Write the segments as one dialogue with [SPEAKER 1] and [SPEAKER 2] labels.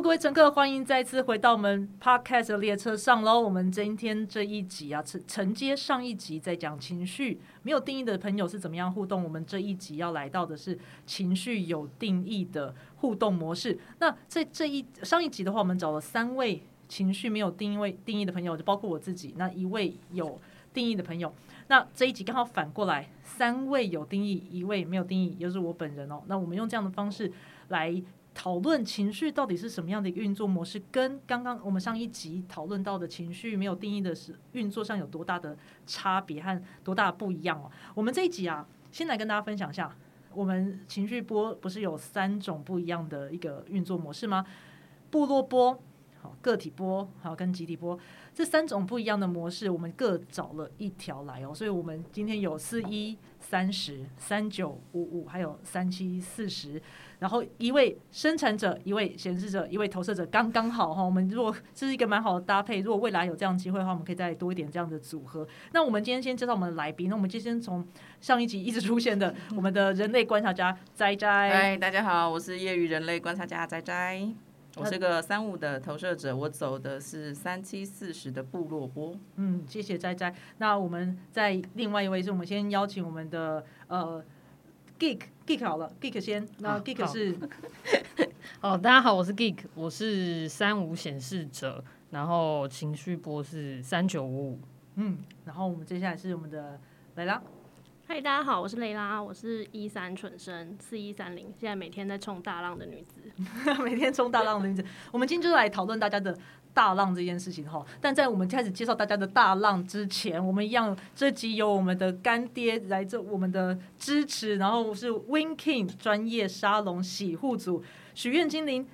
[SPEAKER 1] 各位乘客，欢迎再次回到我们 Podcast 的列车上喽。我们今天这一集啊，承承接上一集在讲情绪没有定义的朋友是怎么样互动。我们这一集要来到的是情绪有定义的互动模式。那在这一上一集的话，我们找了三位情绪没有定位定义的朋友，就包括我自己，那一位有定义的朋友。那这一集刚好反过来，三位有定义，一位没有定义，又是我本人哦。那我们用这样的方式来。讨论情绪到底是什么样的运作模式，跟刚刚我们上一集讨论到的情绪没有定义的是运作上有多大的差别和多大不一样哦。我们这一集啊，先来跟大家分享一下，我们情绪波不是有三种不一样的一个运作模式吗？部落波、好个体波，好跟集体波这三种不一样的模式，我们各找了一条来哦。所以我们今天有四一三十三九五五，还有三七四十。然后一位生产者，一位显示者，一位投射者，刚刚好哈。我们如果这是一个蛮好的搭配，如果未来有这样机会的话，我们可以再多一点这样的组合。那我们今天先介绍我们的来宾。那我们就先从上一集一直出现的 我们的人类观察家斋斋。
[SPEAKER 2] 嗨，大家好，我是业余人类观察家斋斋。我是个三五的投射者，我走的是三七四十的部落波。
[SPEAKER 1] 嗯，谢谢斋斋。那我们在另外一位 是我们先邀请我们的呃。Geek Geek 好了，Geek 先。那 Geek 是，
[SPEAKER 3] 哦，大家好，我是 Geek，我是三五显示者，然后情绪波是三九五五。
[SPEAKER 1] 嗯，然后我们接下来是我们的蕾拉。
[SPEAKER 4] 嗨，大家好，我是蕾拉，我是一三纯生四一三零，现在每天在冲大浪的女子，
[SPEAKER 1] 每天冲大浪的女子。我们今天就来讨论大家的。大浪这件事情哈，但在我们开始介绍大家的大浪之前，我们一样这集有我们的干爹来自我们的支持，然后是 Win King 专业沙龙洗护组许愿精灵，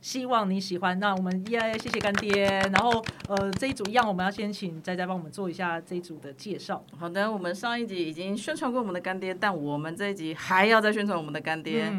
[SPEAKER 1] 希望你喜欢。那我们耶，谢谢干爹。然后呃，这一组一样，我们要先请仔仔帮我们做一下这一组的介绍。
[SPEAKER 2] 好的，我们上一集已经宣传过我们的干爹，但我们这一集还要再宣传我们的干爹。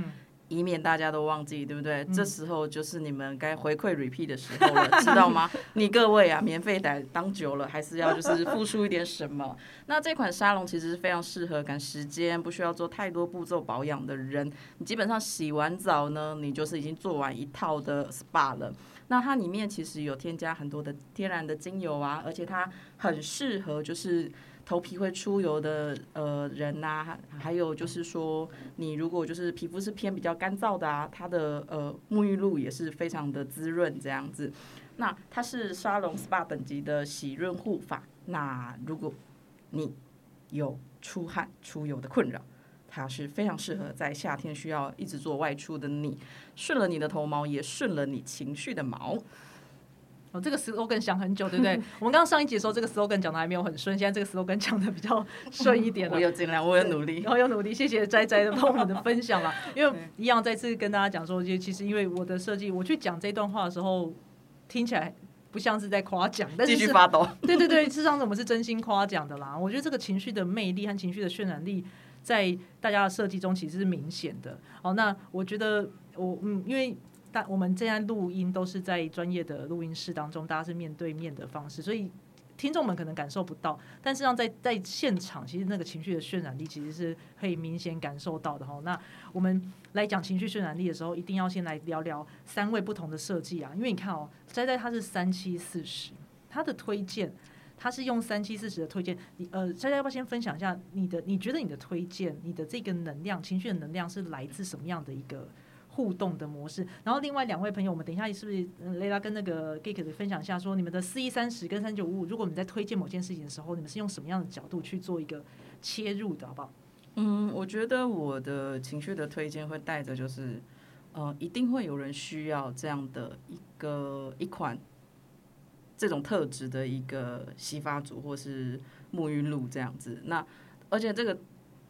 [SPEAKER 2] 以免大家都忘记，对不对？这时候就是你们该回馈 repeat 的时候了，知道吗？你各位啊，免费待当久了，还是要就是付出一点什么。那这款沙龙其实是非常适合赶时间，不需要做太多步骤保养的人。你基本上洗完澡呢，你就是已经做完一套的 SPA 了。那它里面其实有添加很多的天然的精油啊，而且它很适合就是。头皮会出油的呃人呐，还有就是说，你如果就是皮肤是偏比较干燥的啊，它的呃沐浴露也是非常的滋润这样子。那它是沙龙 SPA 等级的洗润护法。那如果你有出汗出油的困扰，它是非常适合在夏天需要一直做外出的你，顺了你的头毛，也顺了你情绪的毛。
[SPEAKER 1] 哦，这个 slogan 想很久，对不对？我们刚刚上一集的时候，这个 slogan 讲的还没有很顺，现在这个 slogan 讲的比较顺一点了。
[SPEAKER 2] 我有尽量，我有努力，
[SPEAKER 1] 然 后有努力。谢谢斋斋的帮我们的分享啦。因为 一样再次跟大家讲说，就其实因为我的设计，我去讲这段话的时候，听起来不像是在夸奖，但是
[SPEAKER 2] 继续发抖。
[SPEAKER 1] 对对对，事实上我们是真心夸奖的啦。我觉得这个情绪的魅力和情绪的渲染力，在大家的设计中其实是明显的。好，那我觉得我嗯，因为。我们现在录音都是在专业的录音室当中，大家是面对面的方式，所以听众们可能感受不到。但实际上，在在现场，其实那个情绪的渲染力其实是可以明显感受到的哈。那我们来讲情绪渲染力的时候，一定要先来聊聊三位不同的设计啊，因为你看哦，在在它是三七四十，它的推荐，他是用三七四十的推荐。你呃，大家要不要先分享一下你的？你觉得你的推荐，你的这个能量，情绪的能量是来自什么样的一个？互动的模式，然后另外两位朋友，我们等一下是不是雷拉跟那个 Geek 分享一下，说你们的四一三十跟三九五五，如果你们在推荐某件事情的时候，你们是用什么样的角度去做一个切入的，好不好？
[SPEAKER 2] 嗯，我觉得我的情绪的推荐会带着，就是呃，一定会有人需要这样的一个一款这种特质的一个洗发组或是沐浴露这样子。那而且这个。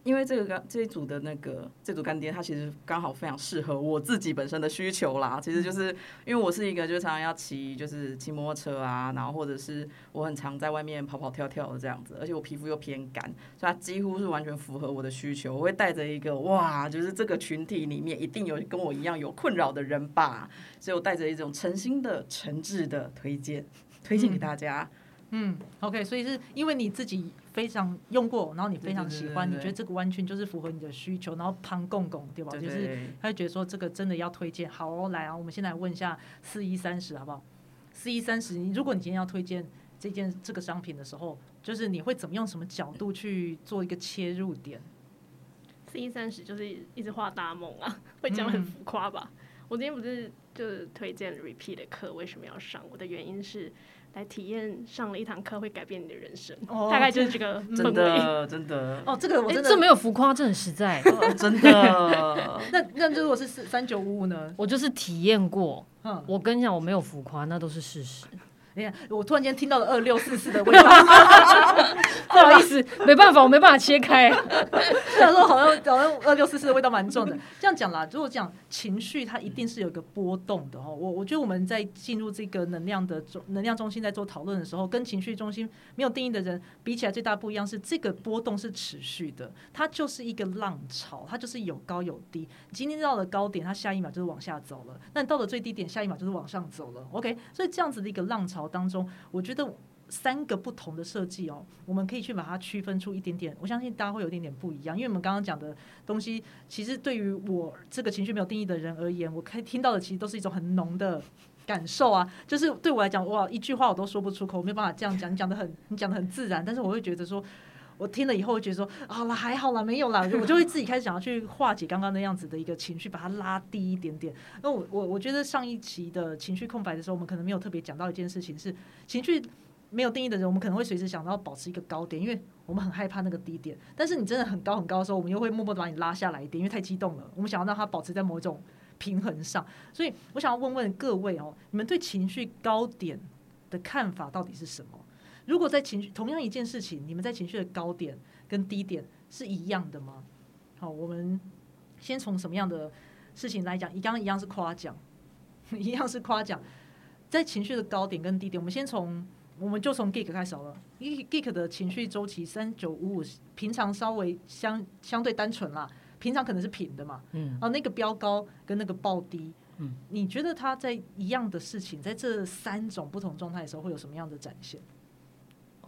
[SPEAKER 2] 因为这个干这一组的那个这组干爹，他其实刚好非常适合我自己本身的需求啦。其实就是因为我是一个就常常要骑就是骑摩托车啊，然后或者是我很常在外面跑跑跳跳的这样子，而且我皮肤又偏干，所以它几乎是完全符合我的需求。我会带着一个哇，就是这个群体里面一定有跟我一样有困扰的人吧，所以我带着一种诚心的、诚挚的推荐，推荐给大家。
[SPEAKER 1] 嗯，OK，所以是因为你自己非常用过，然后你非常喜欢，你觉得这个完全就是符合你的需求，然后旁共共对吧？
[SPEAKER 2] 对
[SPEAKER 1] 就是他就觉得说这个真的要推荐。好、哦，来啊，我们先来问一下四一三十好不好？四一三十，你如果你今天要推荐这件这个商品的时候，就是你会怎么用什么角度去做一个切入点？
[SPEAKER 4] 四一三十就是一直画大梦啊，会讲很浮夸吧？我今天不是就是推荐 repeat 的课，为什么要上？我的原因是来体验上了一堂课会改变你的人生，
[SPEAKER 1] 哦
[SPEAKER 4] 大概就是这个
[SPEAKER 2] 真
[SPEAKER 4] 氛围。
[SPEAKER 2] 的真的
[SPEAKER 1] 哦，这个我
[SPEAKER 3] 哎、
[SPEAKER 1] 真的、
[SPEAKER 3] 这没有浮夸，这很实在。
[SPEAKER 2] 哦真的，
[SPEAKER 1] 那那如果是三九五五呢？
[SPEAKER 3] 我就是体验过，
[SPEAKER 1] 嗯，
[SPEAKER 3] 我跟你讲，我没有浮夸，那都是事实。
[SPEAKER 1] 我突然间听到了二六四四的味道，
[SPEAKER 3] 不好意思，没办法，我没办法切开。
[SPEAKER 1] 他说好像好像二六四四的味道蛮重的。这样讲啦，如果讲情绪，它一定是有一个波动的哦。我我觉得我们在进入这个能量的中能量中心在做讨论的时候，跟情绪中心没有定义的人比起来，最大不一样是这个波动是持续的，它就是一个浪潮，它就是有高有低。今天到了高点，它下一秒就是往下走了；那你到了最低点，下一秒就是往上走了。OK，所以这样子的一个浪潮当中，我觉得。三个不同的设计哦，我们可以去把它区分出一点点。我相信大家会有一点点不一样，因为我们刚刚讲的东西，其实对于我这个情绪没有定义的人而言，我可以听到的其实都是一种很浓的感受啊。就是对我来讲，哇，一句话我都说不出口，我没有办法这样讲，你讲的很，你讲的很自然，但是我会觉得说。我听了以后会觉得说，好了，还好啦，没有啦，我就会自己开始想要去化解刚刚那样子的一个情绪，把它拉低一点点。那我我我觉得上一期的情绪空白的时候，我们可能没有特别讲到一件事情是情绪没有定义的人，我们可能会随时想到保持一个高点，因为我们很害怕那个低点。但是你真的很高很高的时候，我们又会默默的把你拉下来一点，因为太激动了。我们想要让它保持在某种平衡上。所以我想要问问各位哦，你们对情绪高点的看法到底是什么？如果在情绪同样一件事情，你们在情绪的高点跟低点是一样的吗？好，我们先从什么样的事情来讲？一刚一样是夸奖，一样是夸奖。在情绪的高点跟低点，我们先从我们就从 Geek 开始好了。Geek 的情绪周期三九五五，平常稍微相相对单纯啦，平常可能是平的嘛。
[SPEAKER 3] 嗯，
[SPEAKER 1] 啊，那个飙高跟那个暴低，
[SPEAKER 3] 嗯，
[SPEAKER 1] 你觉得它在一样的事情，在这三种不同状态的时候，会有什么样的展现？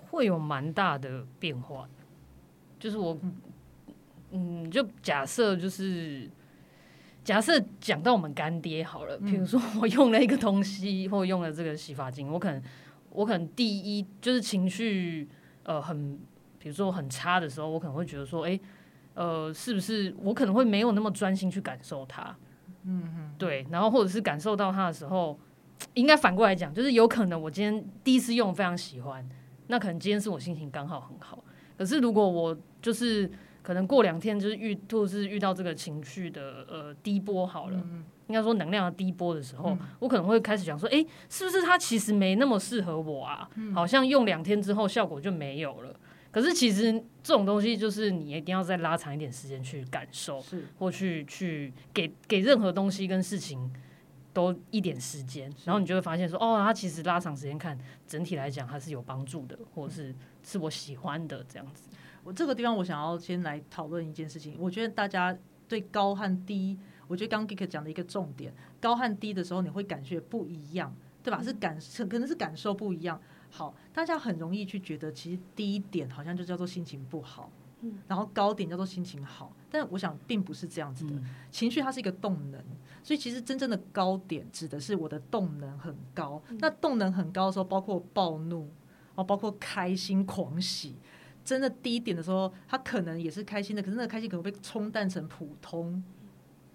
[SPEAKER 3] 会有蛮大的变化的。就是我，嗯，就假设就是假设讲到我们干爹好了，比如说我用了一个东西，或用了这个洗发精，我可能我可能第一就是情绪呃很，比如说很差的时候，我可能会觉得说，哎、呃，是不是我可能会没有那么专心去感受它？嗯嗯，对，然后或者是感受到它的时候，应该反过来讲，就是有可能我今天第一次用非常喜欢，那可能今天是我心情刚好很好。可是如果我就是可能过两天就是遇，或者是遇到这个情绪的呃低波好了，应该说能量的低波的时候，我可能会开始想说，诶，是不是它其实没那么适合我啊？好像用两天之后效果就没有了。可是其实这种东西就是你一定要再拉长一点时间去感受，
[SPEAKER 1] 是
[SPEAKER 3] 或去去给给任何东西跟事情都一点时间，然后你就会发现说，哦，它其实拉长时间看，整体来讲它是有帮助的，或者是是我喜欢的这样子。
[SPEAKER 1] 我这个地方我想要先来讨论一件事情，我觉得大家对高和低，我觉得刚刚 Geek 讲的一个重点，高和低的时候你会感觉不一样，对吧？是感可能是感受不一样。好，大家很容易去觉得，其实第一点好像就叫做心情不好，然后高点叫做心情好，但我想并不是这样子的。情绪它是一个动能，所以其实真正的高点指的是我的动能很高。那动能很高的时候，包括暴怒，哦，包括开心、狂喜。真的低点的时候，他可能也是开心的，可是那个开心可能被冲淡成普通。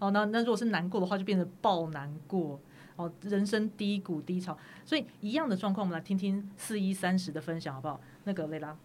[SPEAKER 1] 哦，那那如果是难过的话，就变成爆难过。哦，人生低谷低潮，所以一样的状况，我们来听听四一三十的分享好不好？那个蕾拉，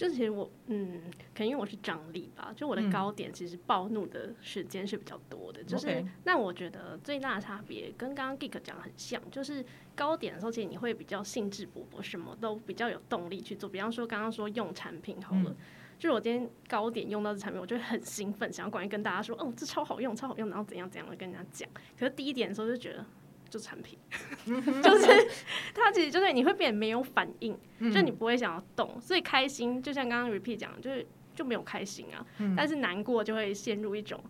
[SPEAKER 4] 就其实我嗯，可能因为我是张力吧，就我的高点其实暴怒的时间是比较多的，就是那我觉得最大的差别跟刚刚 Geek 讲的很像，就是高点的时候，其实你会比较兴致勃勃，什么都比较有动力去做。比方说刚刚说用产品好了。就是我今天高点用到这产品，我就会很兴奋，想要赶紧跟大家说，哦，这超好用，超好用，然后怎样怎样的跟人家讲。可是低一点的时候就觉得，就产品，就是它其实就是你会变得没有反应，就你不会想要动，所以开心就像刚刚 repeat 讲，就是就没有开心啊。但是难过就会陷入一种，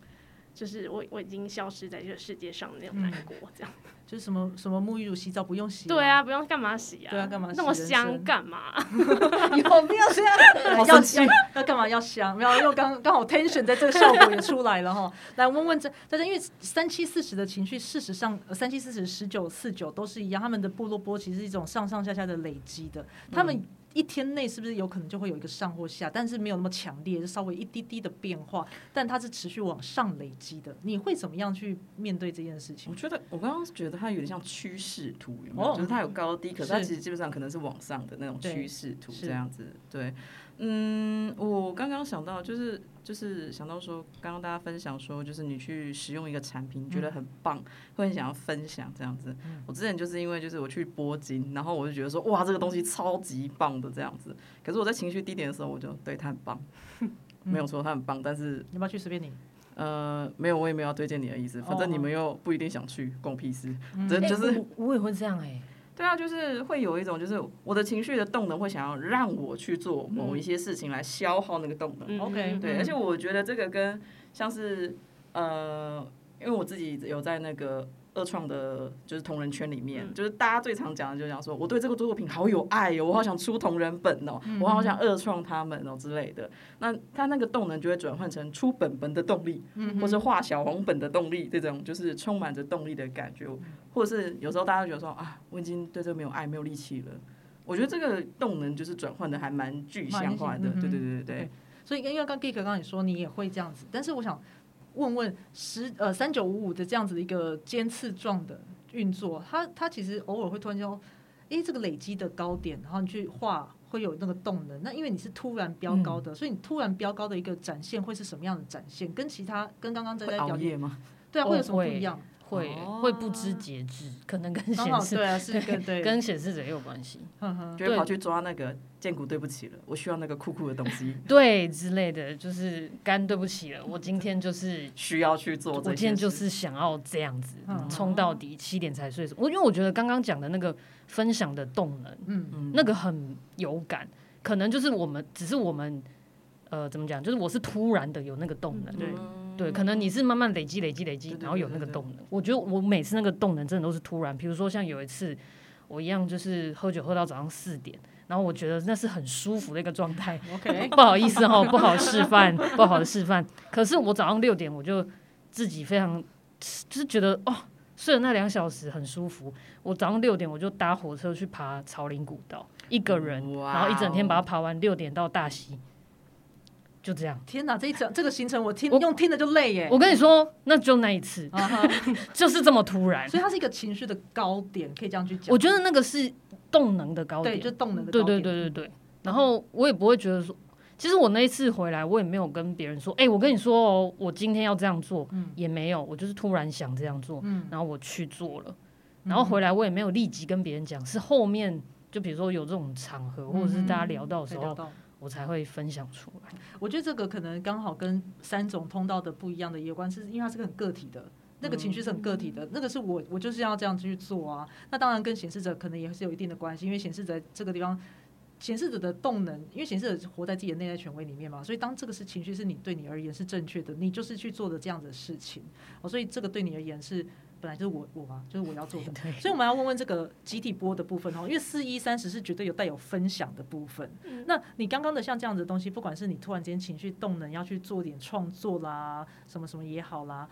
[SPEAKER 4] 就是我我已经消失在这个世界上那种难过，这样。
[SPEAKER 1] 就是什么什么沐浴乳洗澡不用洗，
[SPEAKER 4] 对啊，不用干嘛洗啊？
[SPEAKER 1] 对啊，干嘛
[SPEAKER 4] 那么香干嘛？
[SPEAKER 1] 有没有这样？要
[SPEAKER 2] 香
[SPEAKER 1] 要要干嘛要香？没有，因为 刚刚好 tension 在这个效果也出来了哈。来问问这大家，因为三七四十的情绪，事实上呃三七四十、十九四九都是一样，他们的部落波其实是一种上上下下的累积的，他们。一天内是不是有可能就会有一个上或下，但是没有那么强烈，就稍微一滴滴的变化，但它是持续往上累积的。你会怎么样去面对这件事情
[SPEAKER 2] 我？觉得我刚刚觉得它有点像趋势图，有没有？
[SPEAKER 1] 哦
[SPEAKER 2] 就是它有高低，可是它其实基本上可能是往上的那种趋势图这样子。对，嗯，我刚刚想到就是就是想到说，刚刚大家分享说，就是你去使用一个产品，觉得很棒，会很想要分享这样子。我之前就是因为就是我去拨金，然后我就觉得说，哇，这个东西超级棒的这样子。可是我在情绪低点的时候，我就对它很棒，没有说，它很棒，但是
[SPEAKER 1] 要不要去随便你？
[SPEAKER 2] 呃，没有，我也没有要推荐你的意思，反正你们又不一定想去，关我屁事。这
[SPEAKER 3] 哎
[SPEAKER 2] 就是
[SPEAKER 3] 我我也会这样哎、
[SPEAKER 2] 对啊，就是会有一种，就是我的情绪的动能会想要让我去做某一些事情来消耗那个动能。
[SPEAKER 4] 嗯
[SPEAKER 1] OK，
[SPEAKER 2] 对，
[SPEAKER 1] 嗯
[SPEAKER 2] 而且我觉得这个跟像是呃，因为我自己有在那个二创的，就是同人圈里面，
[SPEAKER 4] 嗯
[SPEAKER 2] 就是大家最常讲的，就是讲说我对这个作品好有爱哦，我好想出同人本哦，
[SPEAKER 1] 嗯
[SPEAKER 2] 我好想二创他们哦之类的。那他那个动能就会转换成出本本的动力，
[SPEAKER 1] 嗯
[SPEAKER 2] 或是画小红本的动力，这种就是充满着动力的感觉，或者是有时候大家觉得说啊，我已经对这个没有爱，没有力气了。我觉得这个动能就是转换的还蛮具象化的，
[SPEAKER 1] 嗯
[SPEAKER 2] 对对对对对。
[SPEAKER 1] 所以因为刚 Geek 刚刚你说你也会这样子，但是我想问问十呃三九五五的这样子的一个尖刺状的运作，它它其实偶尔会突然间说，诶，这个累积的高点，然后你去画会有那个动能。那因为你是突然飙高的，所以你突然飙高的一个展现会是什么样的展现？跟其他跟刚刚在表演？对啊，会有什么不一样？
[SPEAKER 3] 会、
[SPEAKER 2] 哦
[SPEAKER 3] 会不知节制，可能跟显示
[SPEAKER 1] 对啊，是跟对
[SPEAKER 3] 跟显示者也有关系，
[SPEAKER 2] 就会跑去抓那个剑骨，对不起了，我需要那个酷酷的东西，
[SPEAKER 3] 对之类的，就是肝对不起了，我今天就是
[SPEAKER 2] 需要去做。
[SPEAKER 3] 我今天就是想要这样子
[SPEAKER 1] 嗯
[SPEAKER 3] 冲到底，七点才睡。我因为我觉得刚刚讲的那个分享的动能，
[SPEAKER 1] 嗯
[SPEAKER 2] 嗯
[SPEAKER 3] 那个很有感，可能就是我们只是我们呃怎么讲，就是我是突然的有那个动能，
[SPEAKER 1] 对
[SPEAKER 3] 对，可能你是慢慢累积累积累积然后有那个动能。我觉得我每次那个动能真的都是突然，比如说像有一次我一样就是喝酒喝到早上四点。然后我觉得那是很舒服的一个状态，，
[SPEAKER 1] OK，
[SPEAKER 3] 不好意思哈，不好示范，不好的示范。可是我早上六点我就自己非常就是觉得哦，睡了那两小时很舒服。我早上六点我就搭火车去爬朝林古道，一个人，
[SPEAKER 2] 哇
[SPEAKER 3] 然后一整天把它
[SPEAKER 2] 哦
[SPEAKER 3] 爬完，六点到大溪，就这样。
[SPEAKER 1] 天哪，这一整这个行程我听
[SPEAKER 3] 我
[SPEAKER 1] 用听的就累耶。
[SPEAKER 3] 我跟你说，那就那一次，就是这么突然。
[SPEAKER 1] 所以它是一个情绪的高点，可以这样去讲。
[SPEAKER 3] 我觉得那个是动能的高
[SPEAKER 1] 对，
[SPEAKER 3] 点，
[SPEAKER 1] 就动能的
[SPEAKER 3] 对
[SPEAKER 1] 高点。
[SPEAKER 3] 对对对对对。然后我也不会觉得说，其实我那一次回来，我也没有跟别人说，哎、我跟你说哦，我今天要这样做，
[SPEAKER 1] 嗯
[SPEAKER 3] 也没有，我就是突然想这样做，
[SPEAKER 1] 嗯，
[SPEAKER 3] 然后我去做了，然后回来我也没有立即跟别人讲，是后面就比如说有这种场合，或者是大家聊到的时候，我才会分享出来。
[SPEAKER 1] 我觉得这个可能刚好跟三种通道的不一样的有关，是因为它是个很个体的。那个情绪是很个体的，那个是我我就是要这样去做啊。那当然跟显示者可能也是有一定的关系，因为显示者这个地方，显示者的动能，因为显示者活在自己的内在权威里面嘛，所以当这个是情绪是你对你而言是正确的，你就是去做的这样的事情。哦，所以这个对你而言是本来就是我我嘛，就是我要做的。所以我们要问问这个集体播的部分哦，因为四一三十是绝对有带有分享的部分。
[SPEAKER 4] 嗯
[SPEAKER 1] 那你刚刚的像这样子的东西，不管是你突然间情绪动能要去做点创作啦，什么什么也好啦，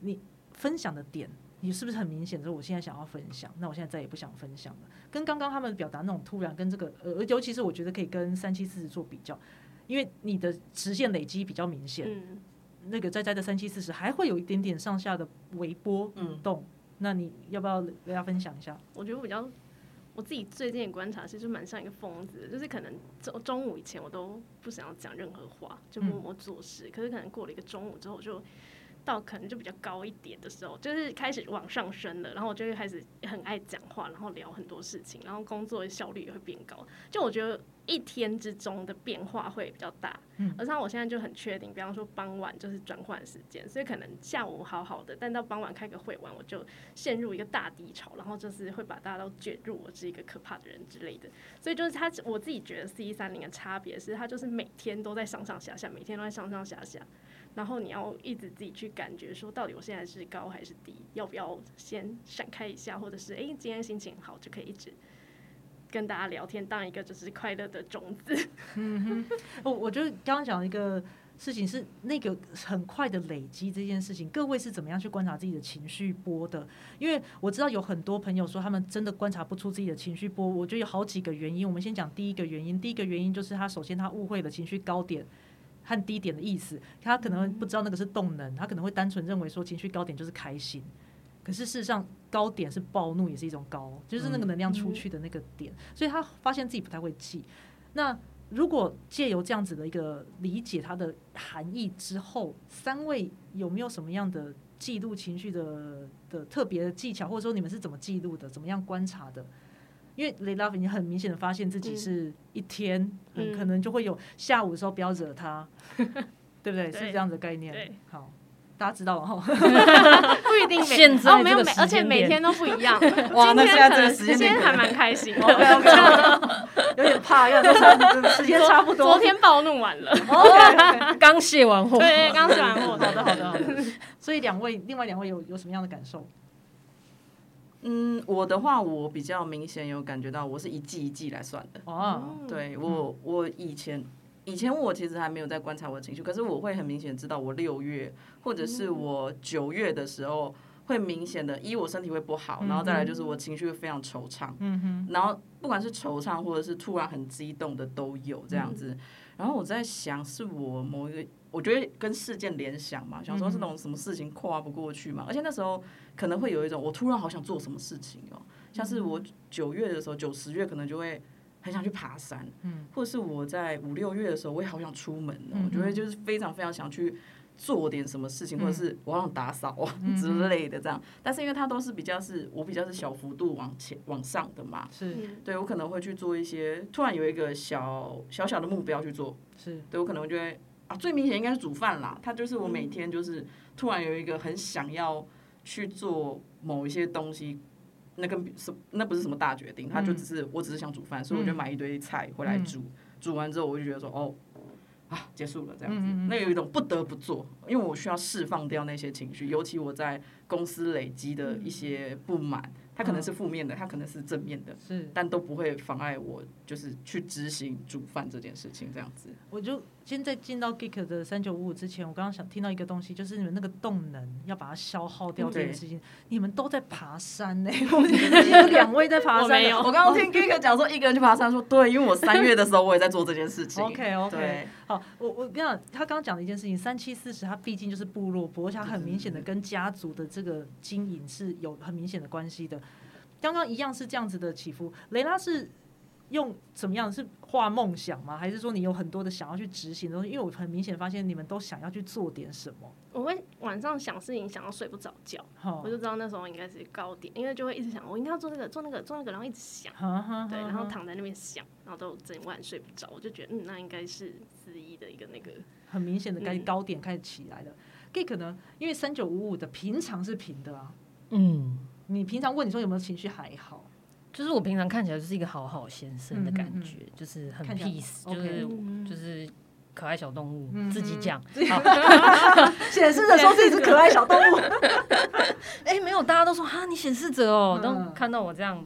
[SPEAKER 1] 你分享的点，你是不是很明显？就是我现在想要分享，那我现在再也不想分享了。跟刚刚他们表达那种突然，跟这个呃，尤其是我觉得可以跟三七四十做比较，因为你的直线累积比较明显，
[SPEAKER 4] 嗯，
[SPEAKER 1] 那个在在的三七四十还会有一点点上下的微波
[SPEAKER 2] 嗯
[SPEAKER 1] 动。那你要不要跟大家分享一下？
[SPEAKER 4] 我觉得比较。我自己最近的观察其实蛮像一个疯子，就是可能中中午以前我都不想要讲任何话，就默默做事。可是可能过了一个中午之后，就到可能就比较高一点的时候，就是开始往上升了，然后我就会开始很爱讲话，然后聊很多事情，然后工作的效率也会变高。就我觉得一天之中的变化会比较大，
[SPEAKER 1] 嗯
[SPEAKER 4] 而像我现在就很确定，比方说傍晚就是转换时间，所以可能下午好好的，但到傍晚开个会完，我就陷入一个大低潮，然后就是会把大家都卷入我是一个可怕的人之类的。所以就是他，我自己觉得 C 一三零的差别是，他就是每天都在上上下下，每天都在上上下下。然后你要一直自己去感觉说，到底我现在是高还是低，要不要先闪开一下，或者是哎、今天心情好就可以一直跟大家聊天，当一个就是快乐的种子。
[SPEAKER 1] 嗯我我觉得刚刚讲一个事情是那个很快的累积这件事情，各位是怎么样去观察自己的情绪波的？因为我知道有很多朋友说他们真的观察不出自己的情绪波，我觉得有好几个原因。我们先讲第一个原因，第一个原因就是他首先他误会了情绪高点。和低点的意思，他可能不知道那个是动能，他可能会单纯认为说情绪高点就是开心，可是事实上高点是暴怒，也是一种高，就是那个能量出去的那个点，所以他发现自己不太会记。那如果借由这样子的一个理解它的含义之后，三位有没有什么样的记录情绪的的特别的技巧，或者说你们是怎么记录的，怎么样观察的？因为雷拉已经很明显的发现自己是一天，可能就会有下午的时候不要惹他，对不对？是这样子的概念。好，大家知道了哈。
[SPEAKER 4] 不一定每
[SPEAKER 3] 现在
[SPEAKER 4] 哦没有每，而且每天都不一样。
[SPEAKER 2] 哇那现在这个
[SPEAKER 4] 今天可能
[SPEAKER 2] 时间
[SPEAKER 4] 今天还蛮开心
[SPEAKER 1] 有点怕，有点差，时间差不多。
[SPEAKER 4] 昨天暴怒完了
[SPEAKER 3] 刚卸完货，
[SPEAKER 4] 对，刚卸完货。
[SPEAKER 1] 好的好的好的。所以两位，另外两位有有什么样的感受？
[SPEAKER 2] 嗯，我的话，我比较明显有感觉到，我是一季一季来算的。
[SPEAKER 1] 哦，
[SPEAKER 2] 对我，我以前以前我其实还没有在观察我的情绪，可是我会很明显知道，我六月或者是我九月的时候，会明显的，一我身体会不好，然后再来就是我情绪会非常惆怅，
[SPEAKER 1] 嗯哼，
[SPEAKER 2] 然后不管是惆怅或者是突然很激动的都有这样子。然后我在想，是我某一个，我觉得跟事件联想嘛，想说是那种什么事情跨不过去嘛，而且那时候可能会有一种，我突然好想做什么事情哦，像是我九月的时候，九十月可能就会很想去爬山，
[SPEAKER 1] 嗯，
[SPEAKER 2] 或者是我在五六月的时候，我也好想出门哦，
[SPEAKER 1] 嗯
[SPEAKER 2] 我觉得就是非常非常想去。做点什么事情，或者是我好想打扫啊
[SPEAKER 1] 嗯
[SPEAKER 2] 之类的这样，但是因为它都是比较是我比较是小幅度往前往上的嘛，
[SPEAKER 1] 是
[SPEAKER 4] 嗯。
[SPEAKER 2] 对我可能会去做一些，突然有一个小小小的目标去做，
[SPEAKER 1] 是，
[SPEAKER 2] 对我可能就会啊，最明显应该是煮饭啦。它就是我每天就是突然有一个很想要去做某一些东西，那跟什那不是什么大决定，他就只是我只是想煮饭，所以我就买一堆菜回来煮，煮完之后我就觉得说哦。啊，结束了这样子，那有一种不得不做，因为我需要释放掉那些情绪，尤其我在公司累积的一些不满，它可能是负面的，它可能是正面的，
[SPEAKER 1] 是，
[SPEAKER 2] 但都不会妨碍我就是去执行煮饭这件事情这样子。
[SPEAKER 1] 我就先在进到 Geek 的三九五五之前，我刚刚想听到一个东西，就是你们那个动能要把它消耗掉这件事情，你们都在爬山呢、我们只有两位在爬山，
[SPEAKER 4] 我 没有。
[SPEAKER 2] 我刚刚听 Kika 讲说一个人去爬山，说对，因为我三月的时候我也在做这件事情。
[SPEAKER 1] OK OK，好，我我跟你讲，他刚刚讲的一件事情，三七四十，它毕竟就是部落博，而且它很明显的跟家族的这个经营是有很明显的关系的。刚刚一样是这样子的起伏，雷拉是用怎么样？是画梦想吗？还是说你有很多的想要去执行的东西？因为我很明显发现你们都想要去做点什么。
[SPEAKER 4] 我会晚上想事情，想到睡不着觉，
[SPEAKER 1] 哈
[SPEAKER 4] 我就知道那时候应该是高点，因为就会一直想，我应该要做这个，做那个，做那个，然后一直想，
[SPEAKER 1] 哈哈
[SPEAKER 4] 对，然后躺在那边想，然后都整晚睡不着，我就觉得，嗯，那应该是四一的一个那个，
[SPEAKER 1] 很明显的开
[SPEAKER 4] 嗯
[SPEAKER 1] 高点开始起来了。Geek 呢？因为三九五五的平常是平的啊，
[SPEAKER 3] 嗯，
[SPEAKER 1] 你平常问你说有没有情绪还好，
[SPEAKER 3] 就是我平常看起来就是一个好好先生的感觉，就是很
[SPEAKER 1] 看起来 peace，OK
[SPEAKER 3] 就是
[SPEAKER 4] 嗯
[SPEAKER 3] 就是可爱小动物，
[SPEAKER 1] 嗯
[SPEAKER 3] 自己讲。
[SPEAKER 1] 显示着说自己是可爱小动物。
[SPEAKER 3] 哎、没有，大家都说哈，你显示者哦，
[SPEAKER 1] 嗯。
[SPEAKER 3] 都看到我这样，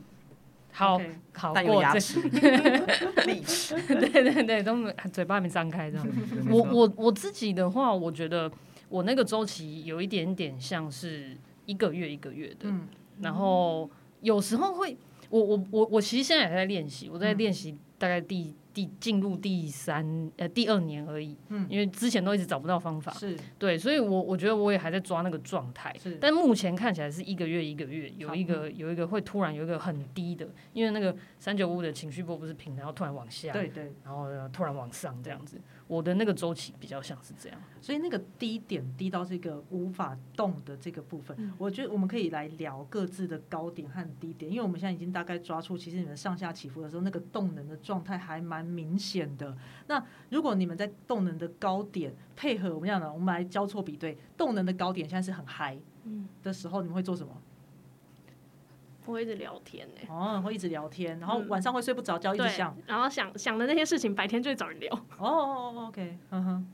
[SPEAKER 3] 好好过这，
[SPEAKER 2] 牙齿，
[SPEAKER 3] 对对对，都没嘴巴没张开这样。我我我自己的话，我觉得我那个周期有一点点像是一个月一个月的，
[SPEAKER 1] 嗯。
[SPEAKER 3] 然后有时候会，我我我我其实现在也在练习，我在
[SPEAKER 1] 嗯。
[SPEAKER 3] 练习大概第第进入第三呃第二年而已，
[SPEAKER 1] 嗯
[SPEAKER 3] 因为之前都一直找不到方法，
[SPEAKER 1] 是。
[SPEAKER 3] 对，所以我我觉得我也还在抓那个状态
[SPEAKER 1] 是，
[SPEAKER 3] 但目前看起来是一个月一个月有一个有一个会突然有一个很低的，因为那个三九五的情绪波不是平的，然后突然往下，
[SPEAKER 1] 对对，
[SPEAKER 3] 然后呃突然往上这样子，我的那个周期比较像是这样。
[SPEAKER 1] 所以那个低点低到这个无法动的这个部分，
[SPEAKER 3] 嗯
[SPEAKER 1] 我觉得我们可以来聊各自的高点和低点，因为我们现在已经大概抓出，其实你们上下起伏的时候，那个动能的状态还蛮明显的。那如果你们在动能的高点配合我们这样的，我们来交错比对，动能的高点现在是很嗨
[SPEAKER 4] 嗯，
[SPEAKER 1] 的时候，你们会做什么？
[SPEAKER 4] 我会一直聊天呢、
[SPEAKER 1] 哦，会一直聊天，然后
[SPEAKER 4] 嗯
[SPEAKER 1] 晚上会睡不着觉，一直
[SPEAKER 4] 对
[SPEAKER 1] 想。，
[SPEAKER 4] 然后想想的那些事情，白天就会找人聊。
[SPEAKER 1] 哦哦哦，OK，嗯哼，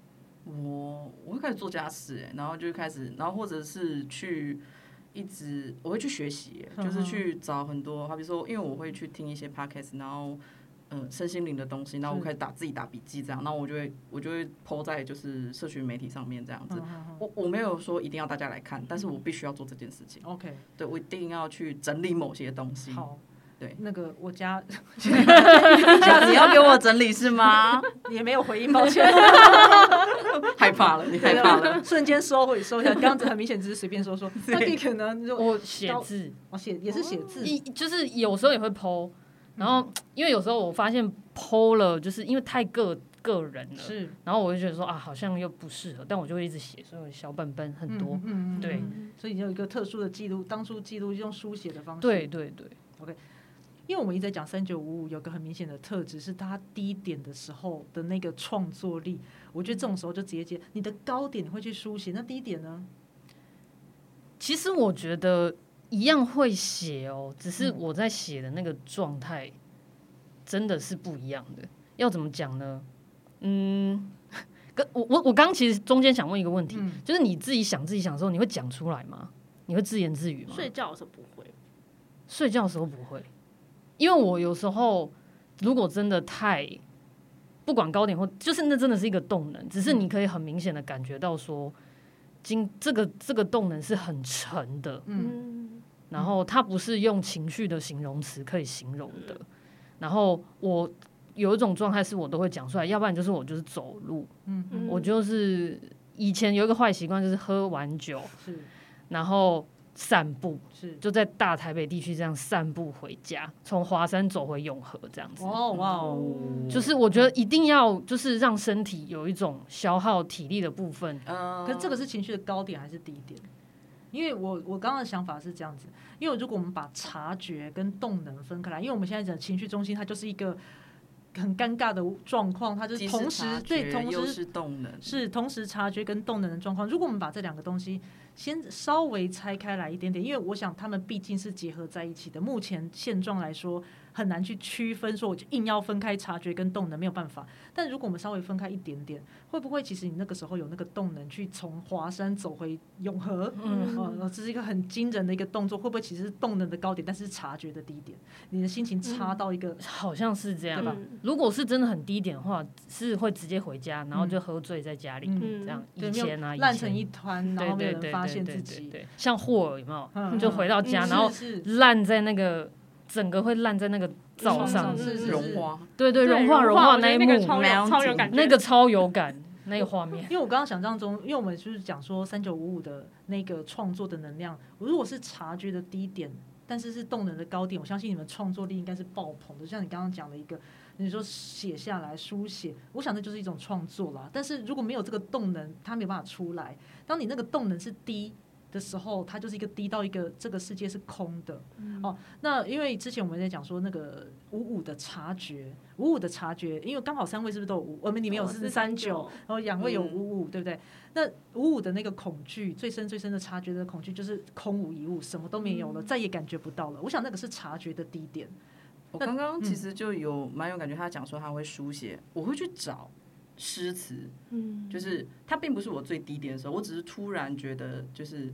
[SPEAKER 2] 我我会开始做家事，哎，然后就开始，然后或者是去一直我会去学习，就是去找很多，好比说，因为我会去听一些 podcast，然后嗯身心灵的东西，然后我开始打自己打笔记这样，然后我就会我就会 po 在就是社群媒体上面这样子。我我没有说一定要大家来看，但是我必须要做这件事情。
[SPEAKER 1] OK，
[SPEAKER 2] 对我一定要去整理某些东西。
[SPEAKER 1] 好。
[SPEAKER 2] 对，
[SPEAKER 1] 那个我家，
[SPEAKER 2] 你要给我整理是吗？
[SPEAKER 1] 也没有回应，抱歉，
[SPEAKER 2] 害怕了，你害怕了，
[SPEAKER 1] 瞬间收回收一下。刚刚很明显只是随便说说，那你可能
[SPEAKER 3] 我写字，
[SPEAKER 1] 我写也是写字，
[SPEAKER 3] 一就是有时候也会剖，然后因为有时候我发现剖了，就是因为太个个人了，
[SPEAKER 1] 是，
[SPEAKER 3] 然后我就觉得说啊，好像又不适合，但我就会一直写，所以小本本很多，嗯，对，
[SPEAKER 1] 所以你有一个特殊的记录，当初记录用书写的方式，
[SPEAKER 3] 对对对
[SPEAKER 1] ，OK。因为我们一直在讲三九五五，有个很明显的特质是它低点的时候的那个创作力。我觉得这种时候就直接接你的高点，你会去书写，那低点呢？
[SPEAKER 3] 其实我觉得一样会写哦，只是我在写的那个状态真的是不一样的。要怎么讲呢？嗯，跟 我我我刚其实中间想问一个问题，就是你自己想自己想的时候，你会讲出来吗？你会自言自语吗？
[SPEAKER 4] 睡觉的时候不会，
[SPEAKER 3] 睡觉的时候不会。因为我有时候如果真的太不管高点或就是那真的是一个动能，只是你可以很明显的感觉到说，今这个这个动能是很沉的，嗯，然后它不是用情绪的形容词可以形容的。然后我有一种状态是我都会讲出来，要不然就是我就是走路，嗯，我就是以前有一个坏习惯就是喝完酒，是，然后。散步是就在大台北地区这样散步回家，从华山走回永和这样子。哦哇哦，就是我觉得一定要就是让身体有一种消耗体力的部分。
[SPEAKER 1] 嗯，可是这个是情绪的高点还是低点？因为我我刚刚的想法是这样子，因为如果我们把察觉跟动能分开来，因为我们现在讲情绪中心，它就是一个很尴尬的状况，它就是同时对同时
[SPEAKER 2] 是动能
[SPEAKER 1] 是同时察觉跟动能的状况。如果我们把这两个东西。先稍微拆开来一点点，因为我想他们毕竟是结合在一起的。目前现状来说。很难去区分，说我就硬要分开察觉跟动能，没有办法。但如果我们稍微分开一点点，会不会其实你那个时候有那个动能去从华山走回永和？嗯，这是一个很惊人的一个动作。会不会其实是动能的高点，但是察觉的低点？你的心情差到一个
[SPEAKER 3] 好像是这样吧？如果是真的很低点的话，是会直接回家，然后就喝醉在家里这样。以前啊，
[SPEAKER 1] 烂成一团，然后没有人发现自己。
[SPEAKER 3] 像霍尔有没有？就回到家，然后烂在那个。整个会烂在那个灶上，
[SPEAKER 2] 融化，
[SPEAKER 3] 对对，融化融化那一幕，
[SPEAKER 4] 超有感，
[SPEAKER 3] 那个超有感，那个画面。
[SPEAKER 1] 因为我刚刚想象中，因为我们就是讲说三九五五的那个创作的能量，如果是察觉的低点，但是是动能的高点，我相信你们创作力应该是爆棚的。像你刚刚讲的一个，你说写下来书写，我想那就是一种创作啦。但是如果没有这个动能，它没有办法出来。当你那个动能是低。的时候，它就是一个低到一个这个世界是空的哦。那因为之前我们在讲说那个五五的察觉，五五的察觉，因为刚好三位是不是都有五？我们里面有四三九，然后两位有五五，对不对？那五五的那个恐惧，最深最深的察觉的恐惧，就是空无一物，什么都没有了，再也感觉不到了。我想那个是察觉的低点。
[SPEAKER 2] 我刚刚其实就有蛮有感觉，他讲说他会书写，我会去找。诗词，嗯，就是它并不是我最低点的时候，我只是突然觉得就是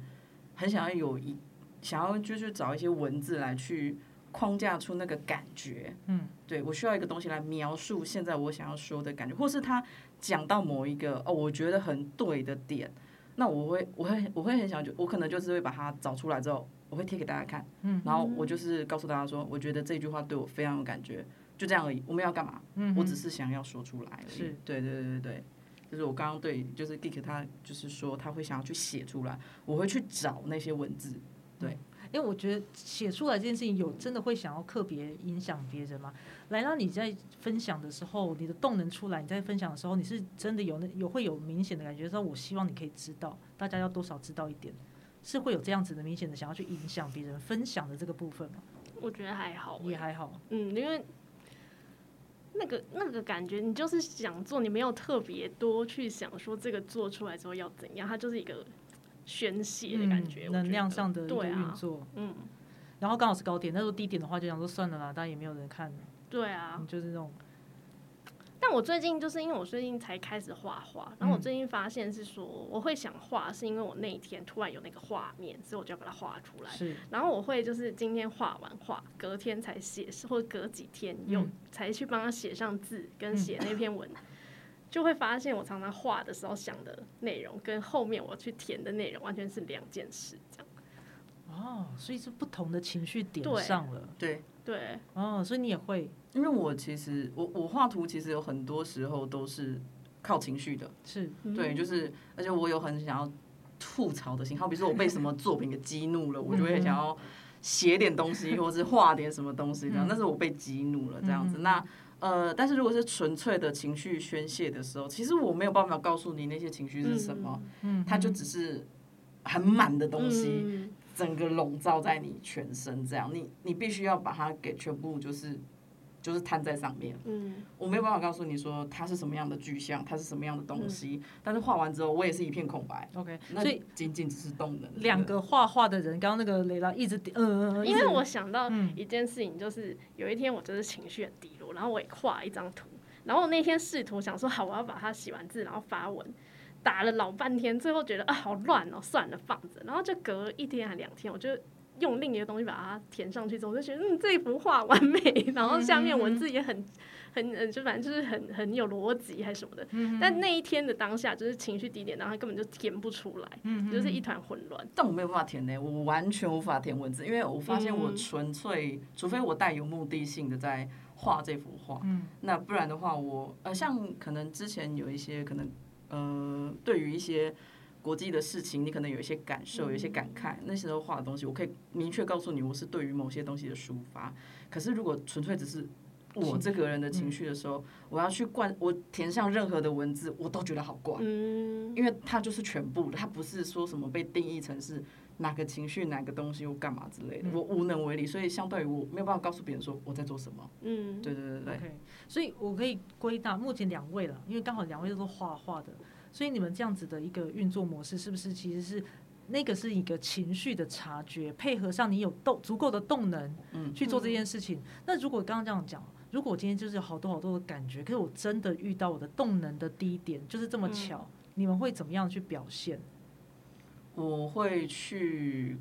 [SPEAKER 2] 很想要有一想要就是找一些文字来去框架出那个感觉，嗯，对我需要一个东西来描述现在我想要说的感觉，或是他讲到某一个哦我觉得很对的点，那我会我会我会很想就我可能就是会把它找出来之后，我会贴给大家看，嗯，然后我就是告诉大家说，我觉得这句话对我非常有感觉。就这样而已，我们要干嘛？嗯，我只是想要说出来而已。是，对对对对对，就是我刚刚对，就是 Geek 他就是说他会想要去写出来，我会去找那些文字。对，
[SPEAKER 1] 因为我觉得写出来这件事情有真的会想要特别影响别人吗？来，让你在分享的时候，你的动能出来，你在分享的时候，你是真的有那有会有明显的感觉，说我希望你可以知道，大家要多少知道一点，是会有这样子的明显的想要去影响别人分享的这个部分吗？
[SPEAKER 4] 我觉得还好，
[SPEAKER 1] 也还好。
[SPEAKER 4] 嗯，因为。那个那个感觉，你就是想做，你没有特别多去想说这个做出来之后要怎样，它就是一个宣泄的感觉，
[SPEAKER 1] 能量上的一个运作。嗯，然后刚好是高点，那时候低点的话就想说算了啦，大家也没有人看。
[SPEAKER 4] 对啊，
[SPEAKER 1] 就是那种。
[SPEAKER 4] 但我最近就是因为我最近才开始画画，然后我最近发现是说我会想画，是因为我那一天突然有那个画面，所以我就要把它画出来。
[SPEAKER 1] 是，
[SPEAKER 4] 然后我会就是今天画完画，隔天才写，或者隔几天有才去帮他写上字跟写那篇文，就会发现我常常画的时候想的内容跟后面我去填的内容完全是两件事，这样。
[SPEAKER 1] 哦，所以是不同的情绪点上了。
[SPEAKER 2] 对，
[SPEAKER 4] 对，
[SPEAKER 1] 哦，所以你也会？
[SPEAKER 2] 因为我其实我我画图其实有很多时候都是靠情绪的，
[SPEAKER 1] 是。
[SPEAKER 2] 对，就是而且我有很想要吐槽的心，好比说我被什么作品给激怒了，我就会想要写点东西，或是画点什么东西这样，但是我被激怒了这样子。那呃，但是如果是纯粹的情绪宣泄的时候，其实我没有办法告诉你那些情绪是什么，
[SPEAKER 1] 嗯，
[SPEAKER 2] 它就只是很满的东西。
[SPEAKER 4] 嗯
[SPEAKER 2] 整个笼罩在你全身，这样你你必须要把它给全部就是就是摊在上面。
[SPEAKER 4] 嗯
[SPEAKER 2] 我没有办法告诉你说它是什么样的具象，它是什么样的东西，但是画完之后我也是一片空白。
[SPEAKER 1] OK，
[SPEAKER 2] 那
[SPEAKER 1] 所以
[SPEAKER 2] 仅仅只是动能。
[SPEAKER 1] 两个画画的人，刚刚那个雷拉一直点，嗯
[SPEAKER 4] 因为我想到
[SPEAKER 1] 嗯
[SPEAKER 4] 一件事情，就是有一天我就是情绪很低落，然后我也画一张图，然后我那天试图想说好，我要把它写完字，然后发文，打了老半天，最后觉得啊好乱哦，算了放着，然后就隔一天还两天，我就。用另一个东西把它填上去之后，我就觉得嗯这幅画完美，然后下面文字也很 很嗯就反正就是很很有逻辑还是什么的。但那一天的当下就是情绪低点，然后它根本就填不出来，就是一团混乱。
[SPEAKER 2] 但我没有办法填呢，我完全无法填文字，因为我发现我纯粹，除非我带有目的性的在画这幅画，
[SPEAKER 1] 嗯
[SPEAKER 2] 那不然的话我，呃，像可能之前有一些可能，呃，对于一些国际的事情，你可能有一些感受，有一些感慨，那时候画的东西，我可以明确告诉你，我是对于某些东西的抒发。可是如果纯粹只是我这个人的情绪的时候，我要去灌，我填上任何的文字，我都觉得好怪。
[SPEAKER 4] 嗯，
[SPEAKER 2] 因为它就是全部的，它不是说什么被定义成是哪个情绪、哪个东西或干嘛之类的，我无能为力，所以相对于我没有办法告诉别人说我在做什么。
[SPEAKER 4] 嗯，
[SPEAKER 2] 对对对对
[SPEAKER 1] 所以我可以归纳目前两位了，因为刚好两位都是画画的，所以你们这样子的一个运作模式，是不是其实是那个是一个情绪的察觉，配合上你有动足够的动能，
[SPEAKER 2] 嗯
[SPEAKER 1] 去做这件事情。那如果刚刚这样讲，如果我今天就是有好多好多的感觉，可是我真的遇到我的动能的低点，就是这么巧，你们会怎么样去表现？
[SPEAKER 2] 我会去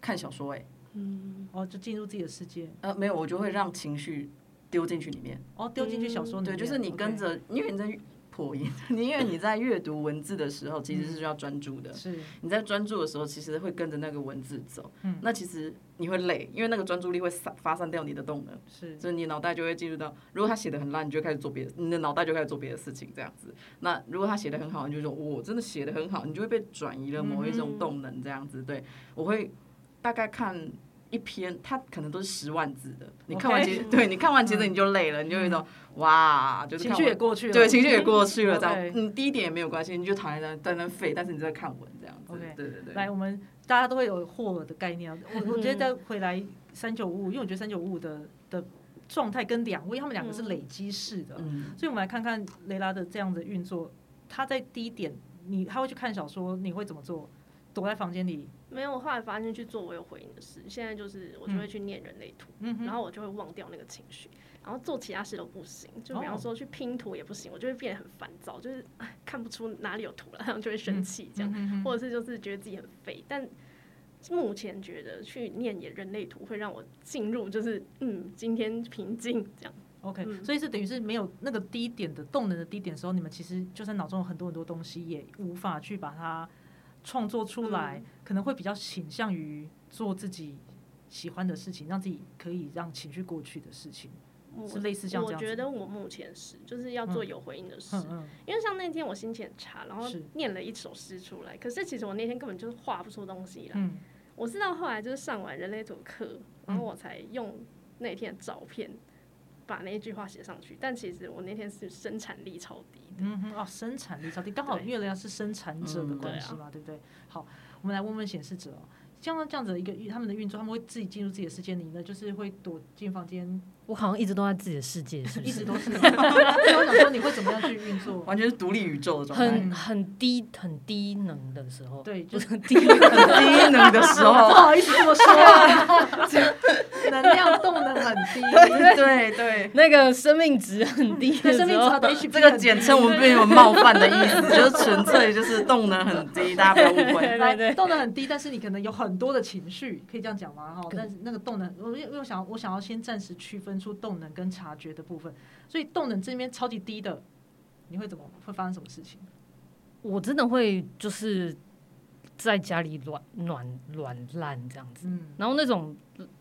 [SPEAKER 2] 看小说、欸，
[SPEAKER 4] 嗯，
[SPEAKER 1] 哦，就进入自己的世界，
[SPEAKER 2] 呃，没有，我就会让情绪丢进去里面。
[SPEAKER 1] 哦，丢进去小说里
[SPEAKER 2] 对，就是你跟着，因为你在破音，你因为你在阅读文字的时候，其实是需要专注的。
[SPEAKER 1] 是
[SPEAKER 2] 你在专注的时候，其实会跟着那个文字走。
[SPEAKER 1] 嗯
[SPEAKER 2] 那其实你会累，因为那个专注力会散发散掉你的动能。
[SPEAKER 1] 是
[SPEAKER 2] 所以你脑袋就会进入到，如果他写的很烂，你就开始做别的，你的脑袋就开始做别的事情，这样子。那如果他写的很好，你就说我真的写的很好，你就会被转移了某一种动能，这样子。对我会大概看一篇，它可能都是十万字的，你看完其实对你看完其实你就累了，你就有一种哇，就是
[SPEAKER 1] 情绪也过去了，
[SPEAKER 2] 对情绪也过去了，这样。第一点也没有关系，你就躺在那在那废，但是你在看文这样子。
[SPEAKER 1] OK
[SPEAKER 2] 对对对。
[SPEAKER 1] 来，我们大家都会有霍尔的概念啊。我我觉得 再回来三九五五，因为我觉得三九五五的的状态跟两位他们两个是累积式的，
[SPEAKER 2] 嗯，
[SPEAKER 1] 所以我们来看看雷拉的这样的运作。他在低点，你他会去看小说，你会怎么做？躲在房间里，
[SPEAKER 4] 没有，我后来发现去做我有回应的事，现在就是我就会去念人类图，
[SPEAKER 1] 嗯，
[SPEAKER 4] 然后我就会忘掉那个情绪，然后做其他事都不行，就比
[SPEAKER 1] 哦
[SPEAKER 4] 方说去拼图也不行，我就会变得很烦躁，就是哎 看不出哪里有图了，然后就会生气这样，
[SPEAKER 1] 嗯
[SPEAKER 4] 或者是就是觉得自己很废，但。目前觉得去念也人类图会让我进入，就是嗯，今天平静这样。
[SPEAKER 1] OK，、
[SPEAKER 4] 嗯
[SPEAKER 1] 所以是等于是没有那个低点的动能的低点的时候，你们其实就算脑中有很多很多东西，也无法去把它创作出来，
[SPEAKER 4] 嗯。
[SPEAKER 1] 可能会比较倾向于做自己喜欢的事情，让自己可以让情绪过去的事情，
[SPEAKER 4] 我
[SPEAKER 1] 是类似像这
[SPEAKER 4] 我
[SPEAKER 1] 样子。
[SPEAKER 4] 觉得我目前是，就是要做有回应的事，
[SPEAKER 1] 嗯嗯，
[SPEAKER 4] 因为像那天我心情很差，然后念了一首诗出来，可是其实我那天根本就是画不出东西来。
[SPEAKER 1] 嗯。
[SPEAKER 4] 我是到后来就是上完人类图课，然后我才用那天的照片把那一句话写上去。但其实我那天是生产力超低的，
[SPEAKER 1] 嗯哼，哦，生产力超低，刚好
[SPEAKER 4] 对
[SPEAKER 1] 因为人家是生产者的
[SPEAKER 2] 嗯
[SPEAKER 1] 关系嘛，对不对？好，我们来问问显示者哦，像这样子的一个他们的运作，他们会自己进入自己的世界里呢，就是会躲进房间，
[SPEAKER 3] 我好像一直都在自己的世界，是不是？
[SPEAKER 1] 一直都是。那我想说，你会怎么样去运作？
[SPEAKER 2] 完全是独立宇宙的状态。
[SPEAKER 3] 很很低很低能的时候，
[SPEAKER 1] 对，就是
[SPEAKER 3] 很低
[SPEAKER 2] 很低能的时候 不，
[SPEAKER 1] 好意思这么说啊，能量动能很低，
[SPEAKER 2] 对对，
[SPEAKER 3] 那个生命值很低的时候。
[SPEAKER 1] 生命差，的
[SPEAKER 2] 这个简称我们并没有冒犯的意思，就是纯粹就是动能很低，大家不要误会。
[SPEAKER 1] 来
[SPEAKER 3] 对对。
[SPEAKER 1] 动能很低，但是你可能有很多的情绪，可以这样讲吗？哈，但是那个动能，我我想我想要先暂时区分出动能跟察觉的部分，所以动能这边超级低的，你会怎么会发生什么事情？
[SPEAKER 3] 我真的会就是在家里软软软烂这样子，
[SPEAKER 1] 嗯。
[SPEAKER 3] 然后那种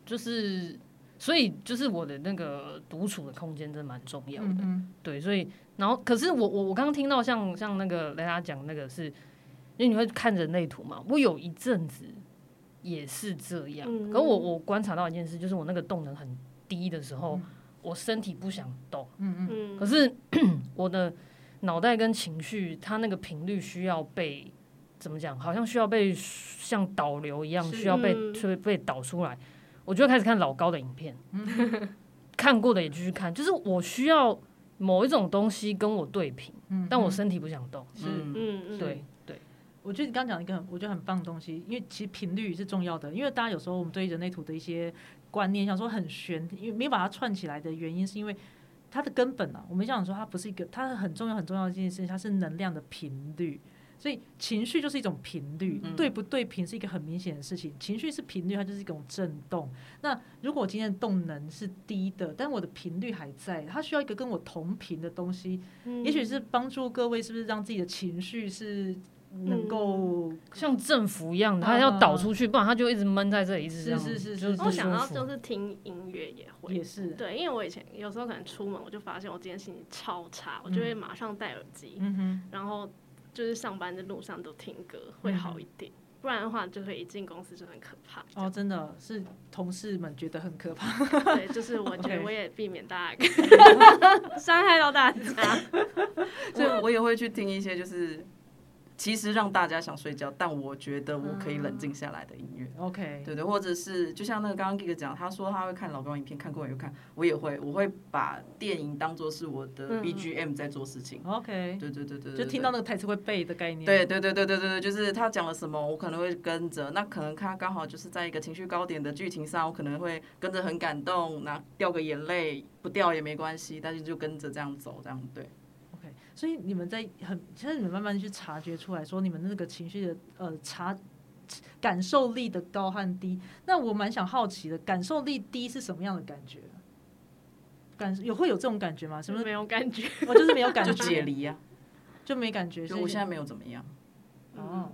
[SPEAKER 3] 就是，所以就是我的那个独处的空间真的蛮重要的。对，所以然后可是我我我刚刚听到像像那个雷达讲那个是，因为你会看人类图嘛，我有一阵子也是这样，
[SPEAKER 4] 嗯。
[SPEAKER 3] 可我我观察到一件事，就是我那个动能很低的时候，
[SPEAKER 1] 嗯。
[SPEAKER 3] 我身体不想动，
[SPEAKER 1] 嗯嗯
[SPEAKER 4] 嗯，
[SPEAKER 3] 可是 我的脑袋跟情绪，它那个频率需要被怎么讲？好像需要被像导流一样，需要被
[SPEAKER 4] 嗯
[SPEAKER 3] 被被导出来。我就开始看老高的影片，看过的也继续看，就是我需要某一种东西跟我对平，
[SPEAKER 1] 嗯，嗯
[SPEAKER 3] 但我身体不想动。
[SPEAKER 1] 是。
[SPEAKER 2] 嗯
[SPEAKER 4] 嗯嗯，
[SPEAKER 3] 对对，
[SPEAKER 1] 我觉得你刚刚讲一个很我觉得很棒的东西，因为其实频率是重要的。因为大家有时候我们对人类图的一些观念，想说很玄，因为没有把它串起来的原因，是因为它的根本啊，我们想说它不是一个，它很重要很重要的一件事情，它是能量的频率。所以情绪就是一种频率，
[SPEAKER 2] 嗯。
[SPEAKER 1] 对不对频是一个很明显的事情。情绪是频率，它就是一种震动。那如果我今天的动能是低的，但我的频率还在，它需要一个跟我同频的东西，
[SPEAKER 4] 嗯。
[SPEAKER 1] 也许是帮助各位，是不是让自己的情绪是能够
[SPEAKER 3] 像振幅一样的，
[SPEAKER 1] 嗯
[SPEAKER 3] 它要导出去，不然它就一直闷在这里，一直
[SPEAKER 1] 是是是
[SPEAKER 3] 是
[SPEAKER 4] 我想到就是听音乐也会，
[SPEAKER 1] 也是，
[SPEAKER 4] 对，因为我以前有时候可能出门，我就发现我今天心情超差，我就会马上戴耳机，
[SPEAKER 1] 嗯哼，
[SPEAKER 4] 然后就是上班的路上都听歌会好一点，不然的话就会一进公司就很可怕。
[SPEAKER 1] 哦，真的是同事们觉得很可怕。
[SPEAKER 4] 对，就是我觉得 我也避免大家 伤害到大家。
[SPEAKER 2] 所以我也会去听一些就是其实让大家想睡觉，但我觉得我可以冷静下来的音乐。
[SPEAKER 1] OK，
[SPEAKER 2] 对对，或者是就像那个刚刚 Gig 讲，他说他会看老高影片，看过也会看，我也会，我会把电影当做是我的
[SPEAKER 4] 嗯
[SPEAKER 2] BGM 在做事情。
[SPEAKER 1] OK，
[SPEAKER 2] 对对对对，
[SPEAKER 1] 就听到那个台词会背的概念。
[SPEAKER 2] 对对对对对对对，就是他讲了什么，我可能会跟着。那可能他刚好就是在一个情绪高点的剧情上，我可能会跟着很感动，那掉个眼泪，不掉也没关系，但是就跟着这样走，这样对。
[SPEAKER 1] 所以你们在很，其实你们慢慢去察觉出来说，你们那个情绪的呃察感受力的高和低。那我蛮想好奇的，感受力低是什么样的感觉？感有会有这种感觉吗？什么？
[SPEAKER 4] 没有感觉，
[SPEAKER 1] 我就是没有感
[SPEAKER 2] 就
[SPEAKER 1] 觉，
[SPEAKER 2] 解离啊，
[SPEAKER 1] 就没感觉。所以
[SPEAKER 2] 就我现在没有怎么样，
[SPEAKER 1] 哦，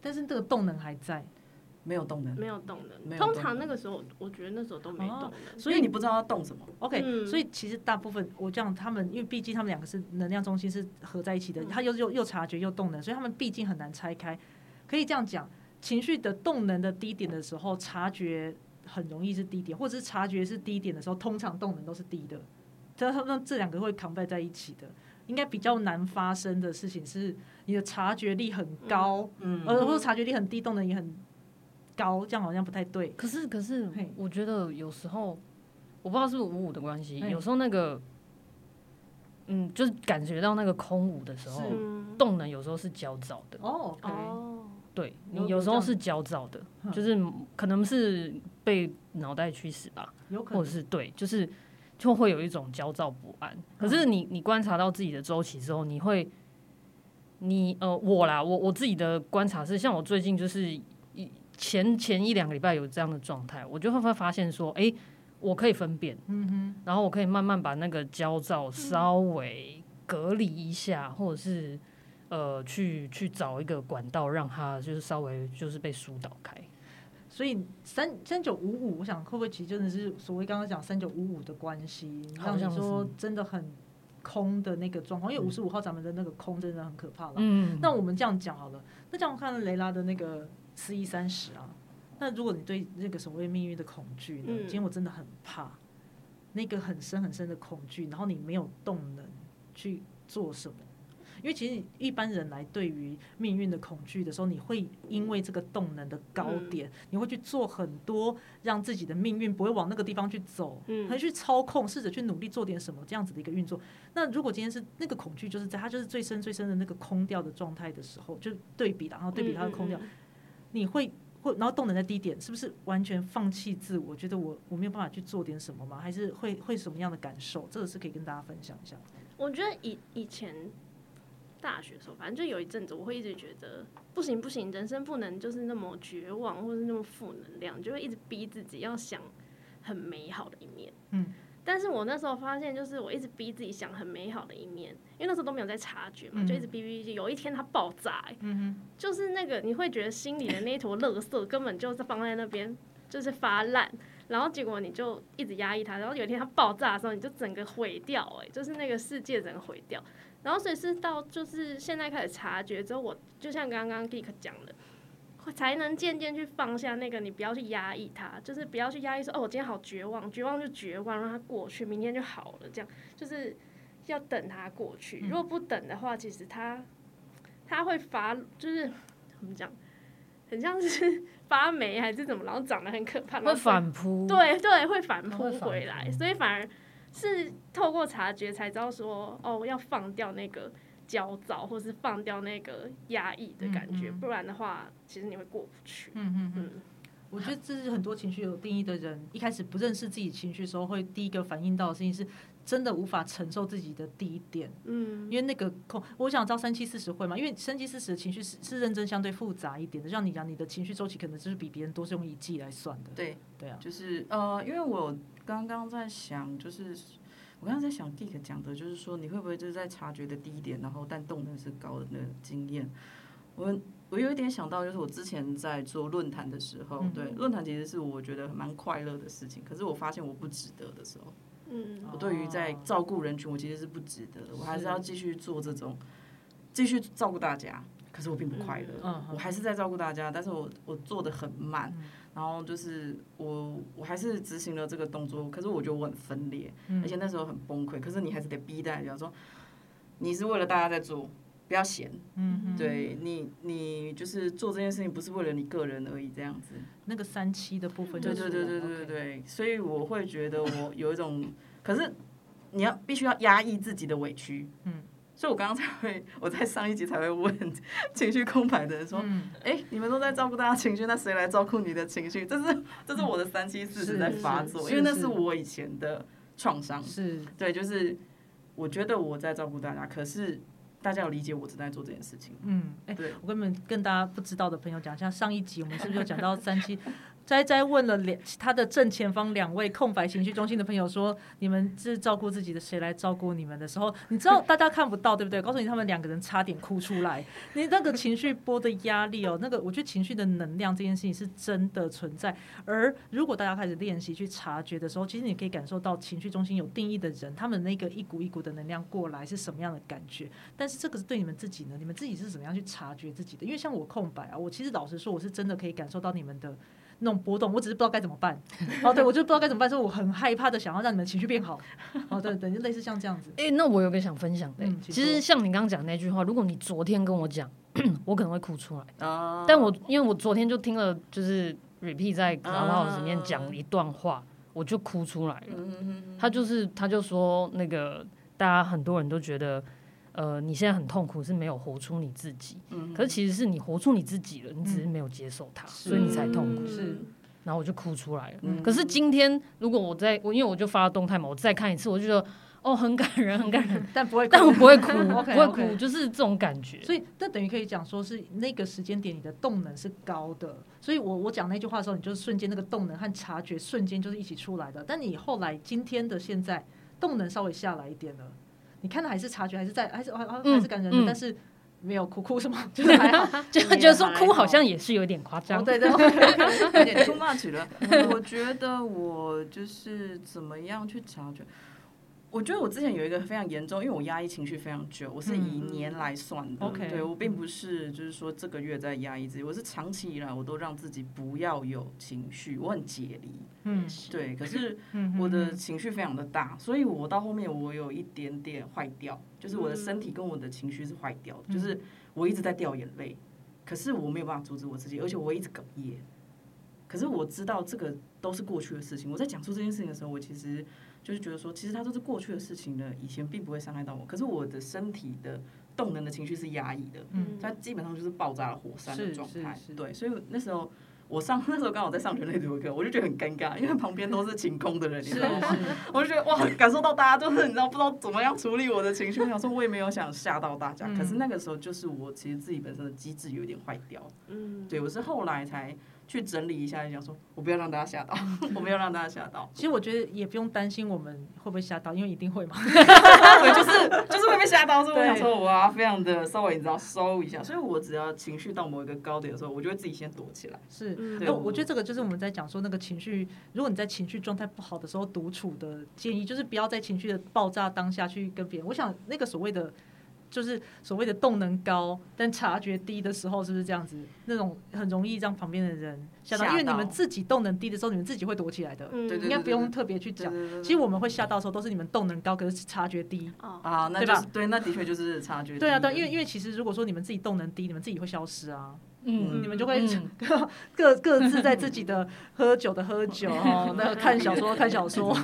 [SPEAKER 1] 但是这个动能还在，
[SPEAKER 2] 没有动能，
[SPEAKER 4] 没有动能。通常那个时候，我觉得那时候都没动能。
[SPEAKER 1] 所以
[SPEAKER 2] 所以你不知道要动什么。
[SPEAKER 1] OK，、
[SPEAKER 4] 嗯
[SPEAKER 1] 所以其实大部分我这样，他们因为毕竟他们两个是能量中心是合在一起的，
[SPEAKER 4] 嗯
[SPEAKER 1] 他又又又察觉又动能，所以他们毕竟很难拆开。可以这样讲，情绪的动能的低点的时候，察觉很容易是低点，或者是察觉是低点的时候，通常动能都是低的。这他们这两个会 combine 在一起的，应该比较难发生的事情是你的察觉力很高，
[SPEAKER 2] 嗯
[SPEAKER 1] 呃，或者察觉力很低，动能也很高，这样好像不太对。
[SPEAKER 3] 可是可是，我觉得有时候我不知道是不是五五的关系，有时候那个，嗯，就是感觉到那个空无的时候，
[SPEAKER 4] 嗯，
[SPEAKER 3] 动能有时候是焦躁的。
[SPEAKER 1] 哦、
[SPEAKER 4] 哦，
[SPEAKER 3] 对你有时候是焦躁的，
[SPEAKER 1] 嗯
[SPEAKER 3] 就是可能是被脑袋驱使吧，或
[SPEAKER 1] 有可能
[SPEAKER 3] 者是对，就是就会有一种焦躁不安。可是你你观察到自己的周期之后，你会，你呃我啦，我我自己的观察是，像我最近就是一前前一两个礼拜有这样的状态，我就会会发现说，诶，我可以分辨，
[SPEAKER 1] 嗯哼，
[SPEAKER 3] 然后我可以慢慢把那个焦躁稍微隔离一下，或者是呃去去找一个管道，让它就是稍微就是被疏导开。
[SPEAKER 1] 所以三三九五五，我想会不会其实真的是所谓刚刚讲三九五五的关系，让你
[SPEAKER 3] 好像
[SPEAKER 1] 说真的很空的那个状况，因为五十五号咱们的那个空真的很可怕了。
[SPEAKER 3] 嗯，
[SPEAKER 1] 那我们这样讲好了，那这样看雷拉的那个四一三十啊，那如果你对那个所谓命运的恐惧呢，
[SPEAKER 4] 嗯
[SPEAKER 1] 今天我真的很怕那个很深很深的恐惧，然后你没有动能去做什么。因为其实一般人来对于命运的恐惧的时候，你会因为这个动能的高点，你会去做很多让自己的命运不会往那个地方去走，
[SPEAKER 4] 嗯
[SPEAKER 1] 会去操控，试着去努力做点什么这样子的一个运作。那如果今天是那个恐惧，就是在它就是最深最深的那个空掉的状态的时候，就对比了，然后对比它的空掉，
[SPEAKER 4] 嗯嗯嗯
[SPEAKER 1] 你会会然后动能在低点，是不是完全放弃自我？觉得我我没有办法去做点什么吗？还是会会什么样的感受？这个是可以跟大家分享一下。
[SPEAKER 4] 我觉得以以前大学的时候，反正就有一阵子，我会一直觉得不行不行，人生不能就是那么绝望，或是那么负能量，就会一直逼自己要想很美好的一面。
[SPEAKER 1] 嗯，
[SPEAKER 4] 但是我那时候发现，就是我一直逼自己想很美好的一面，因为那时候都没有在察觉嘛，就一直逼逼逼。有一天它爆炸、欸，
[SPEAKER 1] 嗯哼，
[SPEAKER 4] 就是那个你会觉得心里的那一坨垃圾根本就是放在那边，就是发烂，然后结果你就一直压抑它，然后有一天它爆炸的时候，你就整个毁掉、欸，就是那个世界整个毁掉。然后所以是到就是现在开始察觉之后，我就像刚刚 Geek 讲的，会才能渐渐去放下那个，你不要去压抑它，就是不要去压抑说哦，我今天好绝望，绝望就绝望，让它过去，明天就好了，这样就是要等它过去。如果不等的话，其实它它会发，就是怎么讲，很像是 发霉还是怎么，然后长得很可怕，
[SPEAKER 3] 会反扑，
[SPEAKER 4] 对对，会反扑回来，所以反而是透过察觉才知道说，哦，要放掉那个焦躁，或是放掉那个压抑的感觉，
[SPEAKER 1] 嗯嗯。
[SPEAKER 4] 不然的话，其实你会过不去。
[SPEAKER 1] 嗯嗯嗯。
[SPEAKER 4] 嗯，
[SPEAKER 1] 我觉得这是很多情绪有定义的人，一开始不认识自己情绪的时候，会第一个反应到的事情是，真的无法承受自己的低点，
[SPEAKER 4] 嗯。
[SPEAKER 1] 因为那个空，我想知道三七四十会嘛，因为三七四十的情绪是是认真相对复杂一点的，像你讲，你的情绪周期可能就是比别人多，是用一季来算的，
[SPEAKER 2] 对，
[SPEAKER 1] 对啊，
[SPEAKER 2] 就是呃，因为我刚刚在想，就是我刚刚在想 Dick 讲的，就是说你会不会就是在察觉的低点，然后但动能是高的那个经验。我我有一点想到，就是我之前在做论坛的时候，
[SPEAKER 1] 嗯
[SPEAKER 2] 对论坛其实是我觉得蛮快乐的事情，可是我发现我不值得的时候，
[SPEAKER 4] 嗯
[SPEAKER 2] 我对于在
[SPEAKER 1] 哦
[SPEAKER 2] 照顾人群，我其实是不值得的，我还是
[SPEAKER 1] 是
[SPEAKER 2] 要继续做这种，继续照顾大家。可是我并不快乐，
[SPEAKER 1] 嗯
[SPEAKER 2] 我还是在照顾大家，但是我我做的很慢，
[SPEAKER 1] 嗯
[SPEAKER 2] 然后就是我我还是执行了这个动作，可是我觉得我很分裂，
[SPEAKER 1] 嗯
[SPEAKER 2] 而且那时候很崩溃。可是你还是得逼大家说，你是为了大家在做，不要闲。
[SPEAKER 1] 嗯嗯，
[SPEAKER 2] 对你，你就是做这件事情不是为了你个人而已，这样子。
[SPEAKER 1] 那个三期的部分就是
[SPEAKER 2] 对对对对对对对，所以我会觉得我有一种，可是你要必须要压抑自己的委屈。
[SPEAKER 1] 嗯。
[SPEAKER 2] 所以我刚刚才会，我在上一集才会问情绪空白的人说，
[SPEAKER 1] 嗯
[SPEAKER 2] 哎、你们都在照顾大家情绪，那谁来照顾你的情绪？这是这是我的三七四
[SPEAKER 1] 是
[SPEAKER 2] 十在发作，因为那
[SPEAKER 1] 是
[SPEAKER 2] 是我以前的创伤。
[SPEAKER 1] 是
[SPEAKER 2] 对，就是我觉得我在照顾大家，可是大家有理解我正在做这件事情？
[SPEAKER 1] 嗯，哎、
[SPEAKER 2] 对
[SPEAKER 1] 我跟你们跟大家不知道的朋友讲一下，上一集我们是不是有讲到三七？斋斋问了两他的正前方两位空白情绪中心的朋友说：“你们是照顾自己的，谁来照顾你们的时候，你知道大家看不到对不对？告诉你，他们两个人差点哭出来。你那个情绪波的压力哦，那个我觉得情绪的能量这件事情是真的存在。而如果大家开始练习去察觉的时候，其实你可以感受到情绪中心有定义的人，他们那个一股一股的能量过来是什么样的感觉。但是这个是对你们自己呢？你们自己是怎么样去察觉自己的？因为像我空白啊，我其实老实说，我是真的可以感受到你们的那种波动，我只是不知道该怎么办。哦，对，我就不知道该怎么办，所以我很害怕的想要让你们情绪变好。哦，对对，就类似像这样子。
[SPEAKER 3] 哎、那我有个想分享的、
[SPEAKER 1] 嗯
[SPEAKER 3] 其实像你刚刚讲那句话，如果你昨天跟我讲，我可能会哭出来。
[SPEAKER 2] 啊
[SPEAKER 3] 但我因为我昨天就听了，就是 repeat 在 Clubhouse 里面讲一段话，我就哭出来了。他就是他就说那个大家很多人都觉得，呃，你现在很痛苦是没有活出你自己，可是其实是你活出你自己了，你只是没有接受它，所以你才痛苦。
[SPEAKER 1] 是
[SPEAKER 3] 然后我就哭出来了。
[SPEAKER 2] 嗯
[SPEAKER 3] 可是今天如果我在我因为我就发了动态嘛，我再看一次，我就觉得哦很感人，很感人，
[SPEAKER 1] 但不会哭，
[SPEAKER 3] 但我不会哭，不会哭，就是这种感觉。
[SPEAKER 1] 所以那等于可以讲说是那个时间点你的动能是高的，所以我我讲那句话的时候，你就是瞬间那个动能和察觉瞬间就是一起出来的。但你后来今天的现在动能稍微下来一点了，你看的还是察觉，还是在，还是还是感人的，
[SPEAKER 3] 嗯
[SPEAKER 1] 但是没有哭哭什么，就是还好，
[SPEAKER 3] 就觉得说哭好像也是有点夸
[SPEAKER 1] 哦
[SPEAKER 3] 张。
[SPEAKER 1] 对对，
[SPEAKER 2] 有点 too much 了。我觉得我就是怎么样去察觉。我觉得我之前有一个非常严重，因为我压抑情绪非常久，我是以年来算的。
[SPEAKER 1] OK
[SPEAKER 2] 对我并不是就是说这个月在压抑自己，我是长期以来我都让自己不要有情绪，我很解离。
[SPEAKER 1] 嗯
[SPEAKER 2] 对，可是
[SPEAKER 1] 嗯
[SPEAKER 2] 我的情绪非常的大，所以我到后面我有一点点坏掉，就是我的身体跟我的情绪是坏掉的，就是我一直在掉眼泪，可是我没有办法阻止我自己，而且我一直哽咽。可是我知道这个都是过去的事情。我在讲述这件事情的时候，我其实就是觉得说，其实它都是过去的事情了，以前并不会伤害到我。可是我的身体的动能的情绪是压抑的，
[SPEAKER 1] 嗯
[SPEAKER 2] 它基本上就是爆炸了火山的状态。对，所以那时候我上 那时候刚好在上人类图课，我就觉得很尴尬，因为旁边都是晴空的人，你知道吗？我就觉得哇，感受到大家就是你知道不知道怎么样处理我的情绪。我想说，我也没有想吓到大家，可是那个时候就是我其实自己本身的机制有点坏掉。嗯，对我是后来才。去整理一下，讲说我不要让大家吓到，我不要让大家吓到。
[SPEAKER 1] 其实我觉得也不用担心我们会不会吓到，因为一定会嘛。
[SPEAKER 2] 对，就是就是会被吓到，所以我想说我要非常的稍微你知道收一下。所以我只要情绪到某一个高点的时候，我就会自己先躲起来。
[SPEAKER 1] 是，那我觉得这个就是我们在讲说那个情绪，如果你在情绪状态不好的时候独处的建议，就是不要在情绪的爆炸当下去跟别人。我想那个所谓的。就是所谓的动能高但察觉低的时候，是不是这样子？那种很容易让旁边的人吓到，因为你们自己动能低的时候，你们自己会躲起来的。
[SPEAKER 2] 嗯，
[SPEAKER 1] 应该不用特别去讲。其实我们会吓到的时候，都是你们动能高，可是察觉低。
[SPEAKER 2] 啊，那就是对，那的确就是察觉。
[SPEAKER 1] 对啊，对，因为因为其实如果说你们自己动能低，你们自己会消失啊。嗯，你们就会各 各各自在自己的喝酒的喝酒 哦，那看小说看小说，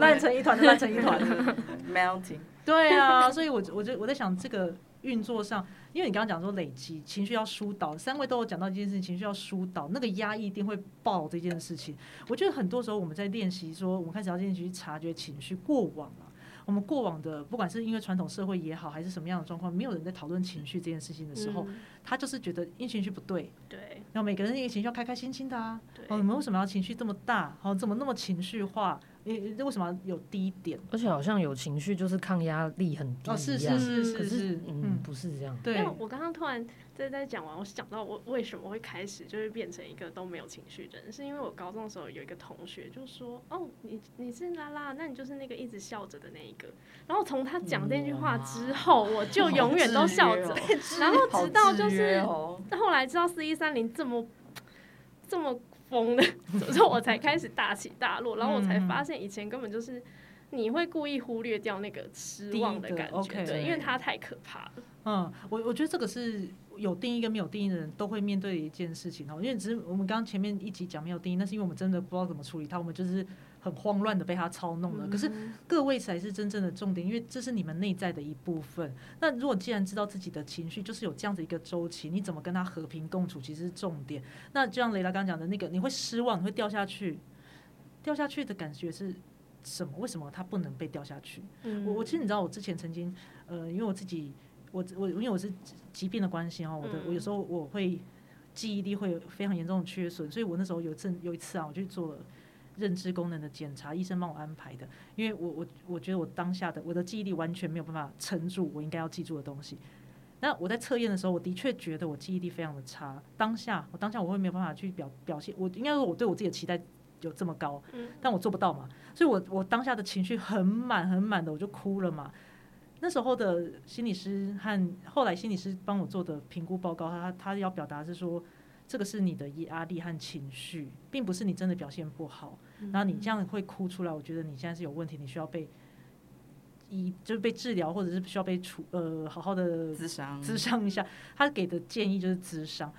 [SPEAKER 1] 烂成一团的烂成一团，
[SPEAKER 2] melting。
[SPEAKER 1] 对啊，所以我我就我在想这个运作上，因为你刚刚讲说累积情绪要疏导，三位都有讲到一件事情，情绪要疏导，那个压抑一定会爆这件事情。我觉得很多时候我们在练习说，我们开始要练习去察觉情绪过往啊。我们过往的，不管是因为传统社会也好，还是什么样的状况，没有人在讨论情绪这件事情的时候，他就是觉得因情绪不对。
[SPEAKER 4] 对。
[SPEAKER 1] 然后每个人那个情绪要开开心心的啊。哦，你们为什么要情绪这么大？哦，怎么那么情绪化？你为什么有低点？
[SPEAKER 3] 而且好像有情绪就是抗压力很低。哦，
[SPEAKER 1] 是是是是
[SPEAKER 3] 是，嗯，不是这样。
[SPEAKER 1] 对。
[SPEAKER 4] 我刚刚突然在在讲完，我想到我为什么会开始就是变成一个都没有情绪的人，是因为我高中的时候有一个同学就说：“哦，你你是拉拉，那你就是那个一直笑着的那一个。”然后从他讲这句话之后，我就永远都笑着。然后直到就是后来知道四一三零这么这么。疯的，所以我才开始大起大落，然后我才发现以前根本就是你会故意忽略掉那个失望的感觉，对，因为它太可怕了。
[SPEAKER 1] 嗯，我我觉得这个是有定义跟没有定义的人都会面对的一件事情哦，因为只是我们刚刚前面一集讲没有定义，那是因为我们真的不知道怎么处理它，我们就是。很慌乱的被它操弄了，可是各位才是真正的重点，因为这是你们内在的一部分。那如果既然知道自己的情绪就是有这样子一个周期，你怎么跟他和平共处，其实是重点。那就像雷拉刚刚讲的那个，你会失望，你会掉下去，掉下去的感觉是什么？为什么它不能被掉下去？我我其实你知道，我之前曾经呃，因为我自己我我因为我是疾病的关系哦，我的我有时候我会记忆力会有非常严重的缺损，所以我那时候有一次有一次啊，我去做了。认知功能的检查，医生帮我安排的，因为我我我觉得我当下的我的记忆力完全没有办法撑住我应该要记住的东西。那我在测验的时候，我的确觉得我记忆力非常的差。当下我当下我会没有办法去表表现，我应该说我对我自己的期待有这么高，但我做不到嘛。所以我我当下的情绪很满很满的，我就哭了嘛。那时候的心理师和后来心理师帮我做的评估报告，他他要表达是说。这个是你的压力和情绪，并不是你真的表现不好。然后你这样会哭出来，我觉得你现在是有问题，你需要被医，就是被治疗，或者是需要被处呃好好的
[SPEAKER 2] 咨商
[SPEAKER 1] 咨商一下。他给的建议就是咨商。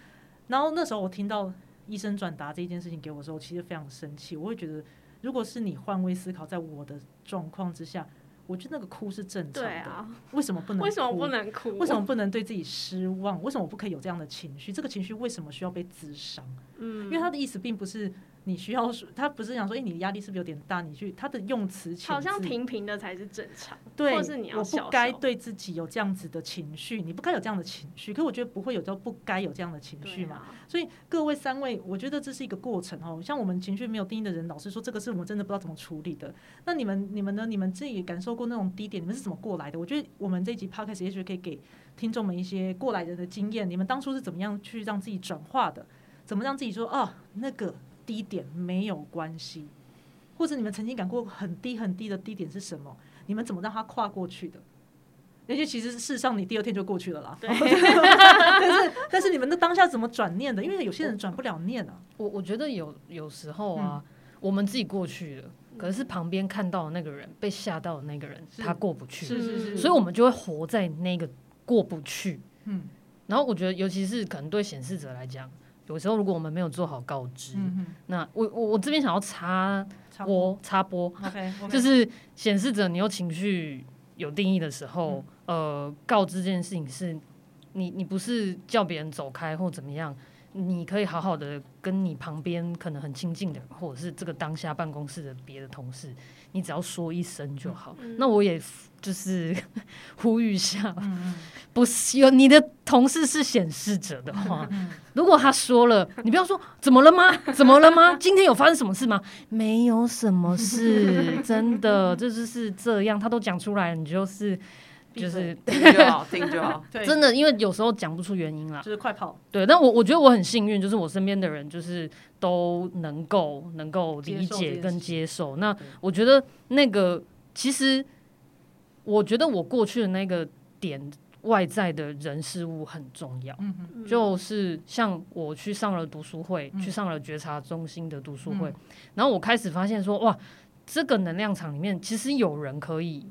[SPEAKER 1] 然后那时候我听到医生转达这件事情给我的时候，其实非常生气。我会觉得，如果是你换位思考，在我的状况之下。我觉得那个哭是正常的，为什么不能？
[SPEAKER 4] 为什么不能哭？
[SPEAKER 1] 为什么不能对自己失望？为什么不可以有这样的情绪？这个情绪为什么需要被滋伤？嗯，因为他的意思并不是。你需要说，他不是想说，哎，你的压力是不是有点大？你去他的用词，
[SPEAKER 4] 好像平平的才是正常。
[SPEAKER 1] 对，
[SPEAKER 4] 或是你要
[SPEAKER 1] 我不该对自己有这样子的情绪，你不该有这样的情绪。可我觉得不会有，就不该有这样的情绪嘛。所以各位三位，我觉得这是一个过程哦。像我们情绪没有定义的人，老师说这个是我们真的不知道怎么处理的。那你们、你们呢？你们自己感受过那种低点，你们是怎么过来的？我觉得我们这一集 podcast 也许可以给听众们一些过来人的经验。你们当初是怎么样去让自己转化的？怎么让自己说哦，那个？低点没有关系，或者你们曾经感过很低很低的低点是什么？你们怎么让它跨过去的？那些其实事实上你第二天就过去了啦。但是但是你们的当下怎么转念的？因为有些人转不了念啊。
[SPEAKER 3] 我我觉得有有时候啊，我们自己过去了，可是旁边看到的那个人被吓到的那个人他过不去，
[SPEAKER 1] 是是是，
[SPEAKER 3] 所以我们就会活在那个过不去。嗯，然后我觉得尤其是可能对显示者来讲。有时候，如果我们没有做好告知，那我我我这边想要插播插播，就是显示着你有情绪有定义的时候，呃，告知这件事情是，你你不是叫别人走开或怎么样，你可以好好的跟你旁边可能很亲近的人，或者是这个当下办公室的别的同事，你只要说一声就好。
[SPEAKER 4] 嗯
[SPEAKER 3] 那我也就是 呼吁一下，不是有你的同事是显示者的话，如果他说了，你不要说怎么了吗？怎么了吗？今天有发生什么事吗？没有什么事，真的，这就是这样，他都讲出来，你就是就是
[SPEAKER 2] 听就好，听就好。
[SPEAKER 1] 对，
[SPEAKER 3] 真的，因为有时候讲不出原因啦。
[SPEAKER 1] 就是快跑，
[SPEAKER 3] 对，但我我觉得我很幸运，就是我身边的人就是都能够能够理解跟接受。那我觉得那个其实，我觉得我过去的那个点，外在的人事物很重要。
[SPEAKER 1] 嗯哼，
[SPEAKER 4] 嗯。
[SPEAKER 3] 就是像我去上了读书会，
[SPEAKER 1] 嗯。
[SPEAKER 3] 去上了觉察中心的读书会，
[SPEAKER 1] 嗯。
[SPEAKER 3] 然后我开始发现说，哇，这个能量场里面其实有人可以，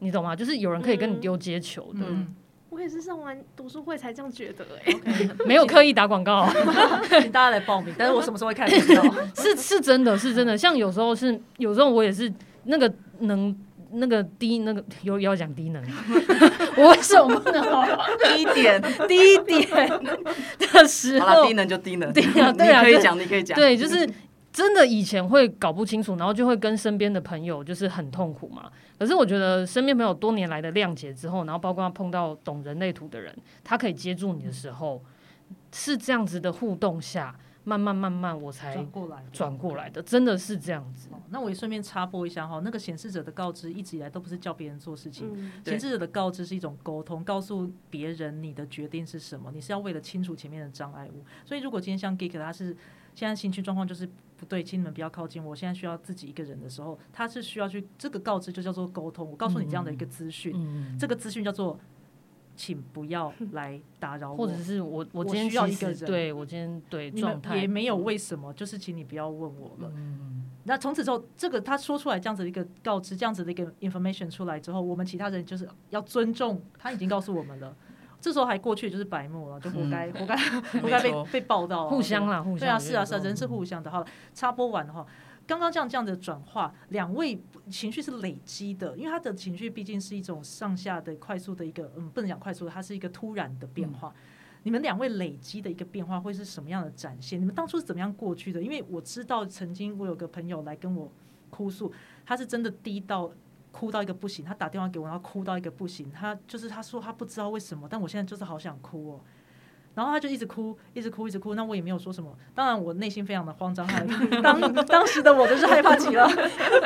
[SPEAKER 3] 你懂吗？就是有人可以跟你
[SPEAKER 4] 嗯
[SPEAKER 3] 丢接球的，
[SPEAKER 1] 嗯
[SPEAKER 4] 我也是上完读书会才这样觉得哎、
[SPEAKER 1] OK，
[SPEAKER 3] 没有刻意打广告。
[SPEAKER 1] 请大家来报名，但是我什么时候会看得到？
[SPEAKER 3] 是是真的是真的，像有时候是有时候我也是那个能那个低那个有要讲低能，我为什么不能好
[SPEAKER 2] 低点，
[SPEAKER 3] 低点的时候
[SPEAKER 2] 低，能就低能。
[SPEAKER 3] 对啊对啊
[SPEAKER 2] 可以讲，你可以讲。
[SPEAKER 3] 对，就是真的以前会搞不清楚，然后就会跟身边的朋友就是很痛苦嘛。可是我觉得身边朋友多年来的谅解之后，然后包括碰到懂人类图的人，他可以接住你的时候，是这样子的互动下，慢慢慢慢我才
[SPEAKER 1] 转过来，
[SPEAKER 3] 转过来的，真的是这样子。
[SPEAKER 1] 哦那我也顺便插播一下哈，那个显示者的告知一直以来都不是叫别人做事情，显示者的告知是一种沟通，告诉别人你的决定是什么，你是要为了清除前面的障碍物。所以如果今天像 Geek 他是现在情绪状况就是不对，请你们不要靠近我，现在需要自己一个人的时候，他是需要去这个告知就叫做沟通，我告诉你这样的一个资讯，
[SPEAKER 3] 嗯，
[SPEAKER 1] 这个资讯叫做请不要来打扰我，
[SPEAKER 3] 或者是我我
[SPEAKER 1] 我
[SPEAKER 3] 今天其
[SPEAKER 1] 需要一个人
[SPEAKER 3] 对我今天对状态
[SPEAKER 1] 也没有为什么，就是请你不要问我了。那从此之后，这个他说出来这样子的一个告知，这样子的一个 information 出来之后，我们其他人就是要尊重他已经告诉我们了。这时候还过去就是白目了，就活该，活该，活该被被报道啊，
[SPEAKER 3] 互相啦，互相
[SPEAKER 1] 对啊，是啊，是啊，人是互相的。好了，插播完的话，刚刚这样这样的转化，两位情绪是累积的，因为他的情绪毕竟是一种上下的快速的一个，嗯，不能讲快速的，它是一个突然的变化。你们两位累积的一个变化会是什么样的展现？你们当初是怎么样过去的？因为我知道曾经我有个朋友来跟我哭诉，他是真的低到哭到一个不行，他打电话给我，然后哭到一个不行，他就是他说他不知道为什么，但我现在就是好想哭哦。然后他就一直哭，一直哭，一直哭。那我也没有说什么。当然，我内心非常的慌张，害怕。当当时的我就是害怕极了。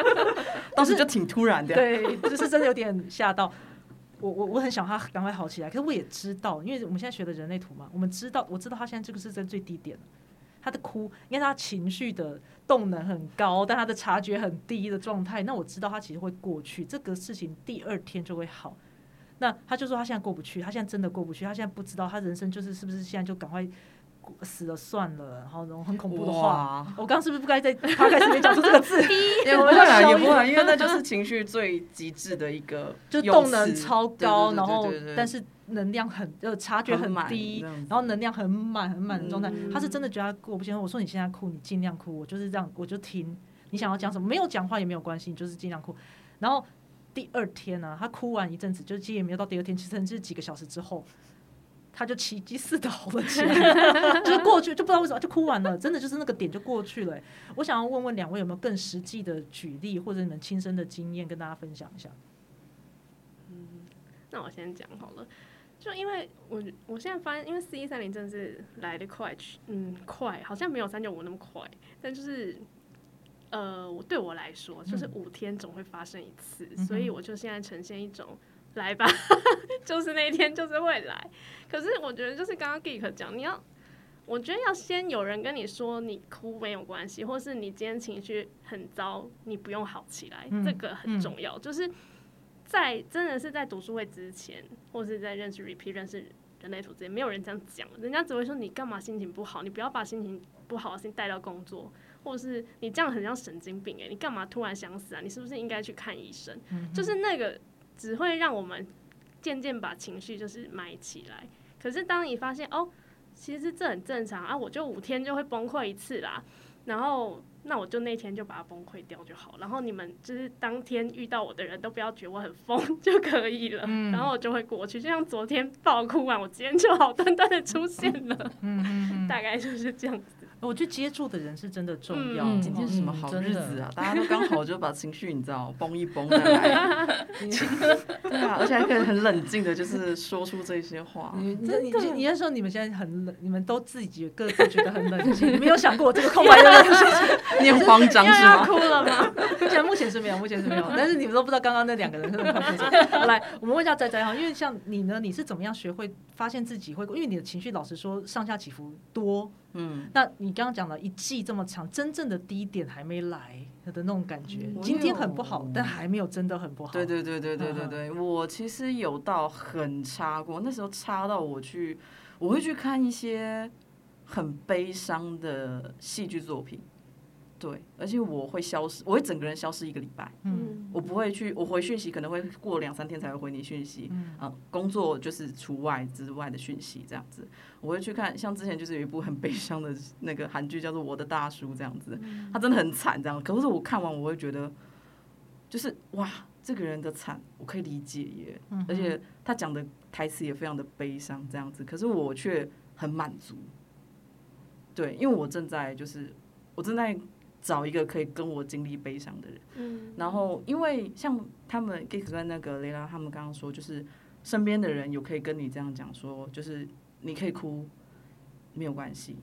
[SPEAKER 2] 当时就挺突然的。
[SPEAKER 1] 对，就是真的有点吓到。我我我很想他赶快好起来，可是我也知道，因为我们现在学的人类图嘛，我们知道，我知道他现在这个是在最低点了。他的哭，因为他情绪的动能很高，但他的察觉很低的状态。那我知道他其实会过去，这个事情第二天就会好。那他就说他现在过不去，他现在真的过不去，他现在不知道他人生就是是不是现在就赶快死了算了，然后那种很恐怖的话。我刚刚是不是不该在他开始面讲出这个字？
[SPEAKER 2] 也不会啊，也不会啊，因为那就是情绪最极致的一个
[SPEAKER 1] 就动能超高，然后但是能量很呃察觉很低然后能量很满很满的状态。
[SPEAKER 4] 嗯
[SPEAKER 1] 他是真的觉得他过不去，我说你现在哭，你尽量哭，我就是这样，我就听你想要讲什么，没有讲话也没有关系，你就是尽量哭。然后第二天呢、他哭完一阵子，就其实也没有到第二天，其实甚至几个小时之后。他就奇迹似的好了起来，就是过去就不知道为什么就哭完了，真的就是那个点就过去了欸、我想要问问两位有没有更实际的举例或者你们亲身的经验跟大家分享一下？
[SPEAKER 4] 嗯那我先讲好了。就因为我我现在发现，因为 C 三零真的是来的快，去嗯快，好像没有三九五那么快，但就是呃，我对我来说，就是五天总会发生一次，
[SPEAKER 1] 嗯
[SPEAKER 4] 所以我就现在呈现一种来吧，就是那一天就是会来。可是我觉得就是刚刚 Geek 讲，你要，我觉得要先有人跟你说你哭没有关系，或是你今天情绪很糟，你不用好起来，
[SPEAKER 1] 嗯
[SPEAKER 4] 这个很重要，就是。在真的是在读书会之前，或是在认识 repeat 认识人类图之前，没有人这样讲，人家只会说你干嘛心情不好，你不要把心情不好的事情带到工作，或是你这样很像神经病诶、你干嘛突然想死啊？你是不是应该去看医生？就是那个只会让我们渐渐把情绪就是埋起来。可是当你发现哦，其实这很正常啊，我就五天就会崩溃一次啦，然后那我就那天就把它崩溃掉就好。然后你们就是当天遇到我的人都不要觉得我很疯就可以了，然后我就会过去。就像昨天爆哭完，我今天就好端端的出现了，嗯 大概就是这样子。
[SPEAKER 1] 我觉得接触的人是真的重要。
[SPEAKER 2] 今天是什么好日子啊？大家都刚好就把情绪你知道崩一绷来 对啊，而且还可以很冷静的，就是说出这些话。
[SPEAKER 1] 你你你你那时候你们现在很冷，你们都自己各自觉得很冷静，没有想过我这个空白的人事情，
[SPEAKER 2] 你很慌张是吗？
[SPEAKER 4] 哭了吗？
[SPEAKER 1] 目前目前是没有，目前是没有。但是你们都不知道刚刚那两个人是怎么哭的。来，我们问一下仔仔哈，因为像你呢，你是怎么样学会发现自己会？因为你的情绪老实说上下起伏多。嗯，那你刚刚讲了一季这么长，真正的低点还没来的那种感觉。今天很不好，但还没有真的很不好。
[SPEAKER 2] 对对对对对对对，我其实有到很差过，那时候差到我去，我会去看一些很悲伤的戏剧作品。对，而且我会消失，我会整个人消失一个礼拜。嗯，我不会去，我回讯息可能会过两三天才会回你讯息。嗯，啊，工作就是除外之外的讯息这样子。我会去看，像之前就是有一部很悲伤的那个韩剧，叫做《我的大叔》这样子，他真的很惨这样。可是我看完我会觉得，就是哇，这个人的惨我可以理解耶，而且他讲的台词也非常的悲伤这样子，可是我却很满足。对，因为我正在就是我正在。找一个可以跟我经历悲伤的人，嗯，然后因为像他们 Geek 跟那个雷拉他们刚刚说，就是身边的人有可以跟你这样讲说，就是你可以哭，没有关系，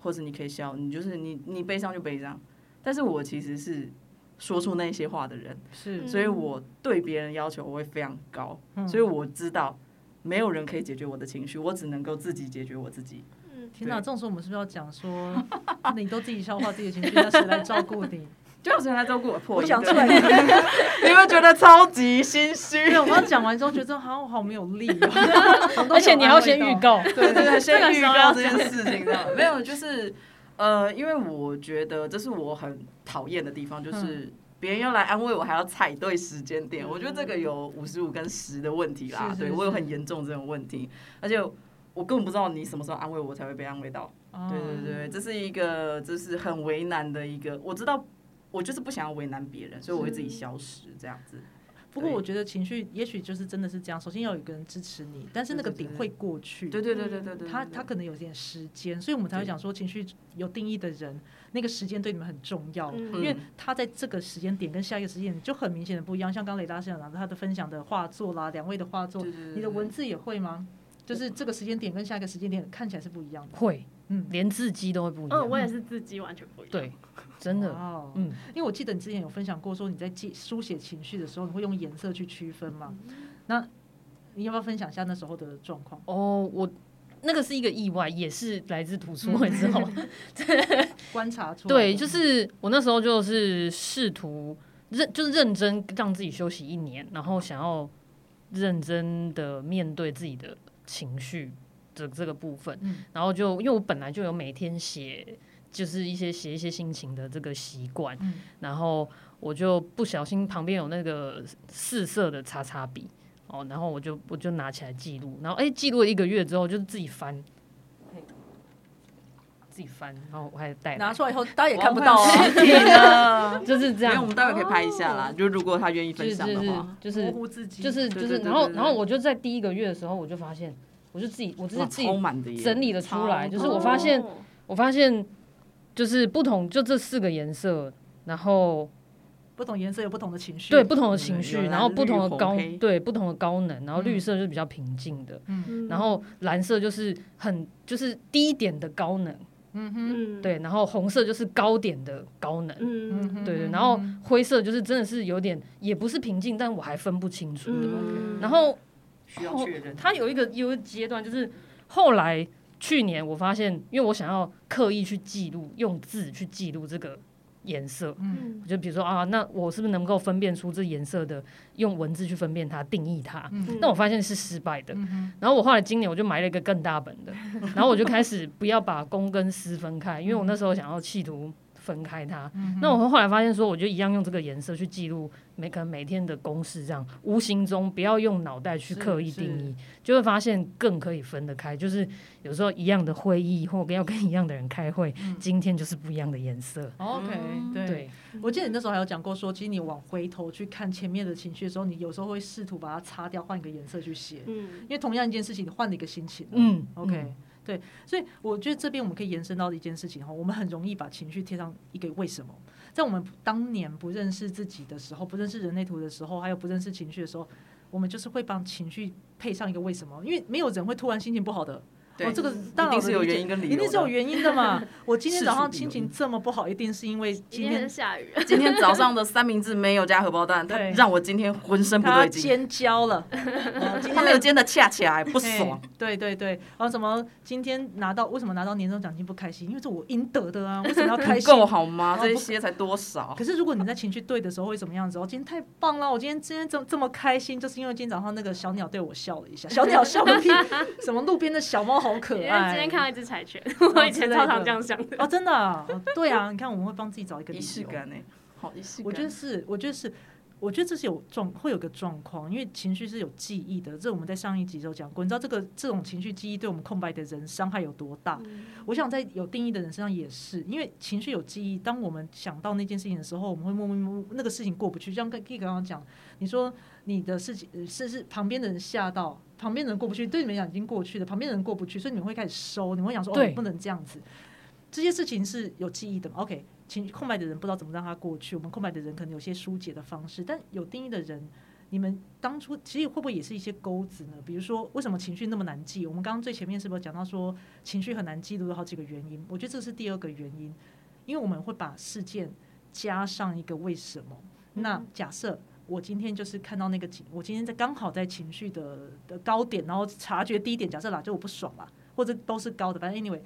[SPEAKER 2] 或者你可以笑，你就是你你悲伤就悲伤。但是我其实是说出那些话的人，
[SPEAKER 1] 是，
[SPEAKER 2] 所以我对别人要求我会非常高，所以我知道没有人可以解决我的情绪，我只能够自己解决我自己。
[SPEAKER 1] 天哪，这种时候我们是不是要讲说，你都自己消化自己的情绪，那谁来照顾你？
[SPEAKER 2] 就谁来照顾我？
[SPEAKER 1] 我讲出来，
[SPEAKER 2] 你们觉得超级心虚？
[SPEAKER 1] 我刚讲完之后，觉得好好没有力，
[SPEAKER 3] 而且你要先预告，
[SPEAKER 2] 对对对，先预告这件事情的。没有，就是呃，因为我觉得这是我很讨厌的地方，就是别人要来安慰我，还要踩对时间点。我觉得这个有五十五跟十的问题啦，对我有很严重这种问题，而且。我根本不知道你什么时候安慰我才会被安慰到，对对对，这是一个就是很为难的一个，我知道我就是不想要为难别人，所以我会自己消失这样子。
[SPEAKER 1] 不过我觉得情绪也许就是真的是这样，首先要有一个人支持你，但是那个点会过去，
[SPEAKER 2] 对对对对对对，
[SPEAKER 1] 他他可能有点时间，所以我们才会讲说情绪有定义的人，那个时间对你们很重要，因为他在这个时间点跟下一个时间点就很明显的不一样。像刚雷达先生他的分享的画作啦，两位的画作，你的文字也会吗？就是这个时间点跟下一个时间点看起来是不一样的，
[SPEAKER 3] 会，嗯，连字迹都会不一样。
[SPEAKER 4] 嗯，我也是字迹完全不一样。
[SPEAKER 3] 对，真的，哦
[SPEAKER 1] 嗯，因为我记得你之前有分享过，说你在记书写情绪的时候，你会用颜色去区分嘛？那你要不要分享一下那时候的状况？
[SPEAKER 3] 哦，我那个是一个意外，也是来自图书馆之后
[SPEAKER 1] 观察出。
[SPEAKER 3] 对，就是我那时候就是试图认，就是认真让自己休息一年，然后想要认真的面对自己的。情绪的这个部分，然后就因为我本来就有每天写，就是一些写一些心情的这个习惯，然后我就不小心旁边有那个四色的叉叉笔哦，然后我就我就拿起来记录，然后哎记录了一个月之后，就是自己翻，自己翻，然后我还带
[SPEAKER 1] 拿出来以后，大家也看不到啊，
[SPEAKER 3] 就是这样，
[SPEAKER 2] 因为我们待会可以拍一下啦，就如果他愿意分享的
[SPEAKER 3] 话，就是
[SPEAKER 1] 模糊自己，
[SPEAKER 3] 就是就是，然后然后我就在第一个月的时候，我就发现。我就自己，我就是自己整理了出来，就是我发现，我发现就是不同，就这四个颜色，然后
[SPEAKER 1] 不同颜色有不同的情绪，
[SPEAKER 3] 对不同的情绪，然后不同的高，对不同的高能，然后绿色就是比较平静的，嗯，然后蓝色就是很就是低点的高能，嗯哼，对，然后红色就是高点的高能，嗯。嗯，对对，然后灰色就是真的是有点也不是平静，但我还分不清楚。的，然后。
[SPEAKER 2] 需要确认。
[SPEAKER 3] 它有一个有一个阶段，就是后来去年我发现，因为我想要刻意去记录，用字去记录这个颜色。嗯，就比如说啊，那我是不是能够分辨出这颜色的？用文字去分辨它，定义它。嗯，那我发现是失败的。嗯然后我后来今年我就买了一个更大本的，然后我就开始不要把公跟私分开，因为我那时候想要企图。分开它。
[SPEAKER 1] 嗯
[SPEAKER 3] 那我后来发现说，我就一样用这个颜色去记录每可能每天的公式，这样无形中不要用脑袋去刻意定义，就会发现更可以分得开。就是有时候一样的会议或要跟一样的人开会，今天就是不一样的颜色。
[SPEAKER 1] OK，
[SPEAKER 2] 嗯
[SPEAKER 1] 对。
[SPEAKER 3] 对，
[SPEAKER 1] 我记得你那时候还有讲过说，其实你往回头去看前面的情绪的时候，你有时候会试图把它擦掉，换一个颜色去写，
[SPEAKER 4] 嗯，
[SPEAKER 1] 因为同样一件事情，你换了一个心情。
[SPEAKER 3] 嗯
[SPEAKER 1] OK，、
[SPEAKER 3] 嗯
[SPEAKER 1] 对，所以我觉得这边我们可以延伸到一件事情哈，我们很容易把情绪贴上一个为什么，在我们当年不认识自己的时候，不认识人类图的时候，还有不认识情绪的时候，我们就是会帮情绪配上一个为什么，因为没有人会突然心情不好的。
[SPEAKER 2] 对
[SPEAKER 1] 哦，这个大脑
[SPEAKER 2] 一定是有原因跟理由，
[SPEAKER 1] 一定是有原因的嘛。我今天早上心情这么不好，一定是因为
[SPEAKER 4] 今
[SPEAKER 1] 今天
[SPEAKER 4] 天下雨，
[SPEAKER 2] 今天早上的三明治没有加荷包蛋，它
[SPEAKER 1] 对
[SPEAKER 2] 让我今天浑身不
[SPEAKER 1] 他
[SPEAKER 2] 对劲。
[SPEAKER 1] 尖焦了，
[SPEAKER 2] 他没有
[SPEAKER 1] 天的
[SPEAKER 2] 煎的恰起来不爽，
[SPEAKER 1] 对对对，然后什么今天拿到为什么拿到年终奖金不开心？因为这我应得的啊，为什么要开心？
[SPEAKER 2] 够好吗？这些才多少？
[SPEAKER 1] 可是如果你在情绪对的时候会怎么样子？哦，今天太棒了！我今天今天这这么开心，就是因为今天早上那个小鸟对我笑了一下。小鸟笑个屁！什么路边的小猫好可
[SPEAKER 4] 因为
[SPEAKER 1] 爱。
[SPEAKER 4] 今天看到一只柴犬，我以前超常这样想的。
[SPEAKER 1] 哦，真的、对啊，你看我们会帮自己找一个
[SPEAKER 2] 仪式。感呢？好仪式感。
[SPEAKER 1] 我觉得是，我觉得是，我觉得这是有状会有个状况，因为情绪是有记忆的。这我们在上一集就讲过，你知道这个这种情绪记忆对我们空白的人伤害有多大？我想在有定义的人身上也是，因为情绪有记忆。当我们想到那件事情的时候，我们会默默默默那个事情过不去。就像跟 K 刚刚讲，你说你的事情呃是是旁边的人吓到，旁边的人过不去，对你们讲已经过去了，旁边的人过不去，所以你们会开始收，你们会想说哦
[SPEAKER 3] 对
[SPEAKER 1] 不能这样子。这些事情是有记忆的嘛？OK，情空白的人不知道怎么让它过去，我们空白的人可能有些疏解的方式，但有定义的人。你们当初其实会不会也是一些钩子呢？比如说，为什么情绪那么难记？我们刚刚最前面是不是讲到说情绪很难记录有好几个原因？我觉得这是第二个原因，因为我们会把事件加上一个为什么。那假设我今天就是看到那个情，我今天在刚好在情绪的的高点，然后察觉低点，假设啦，就我不爽啦，或者都是高的，反正 anyway，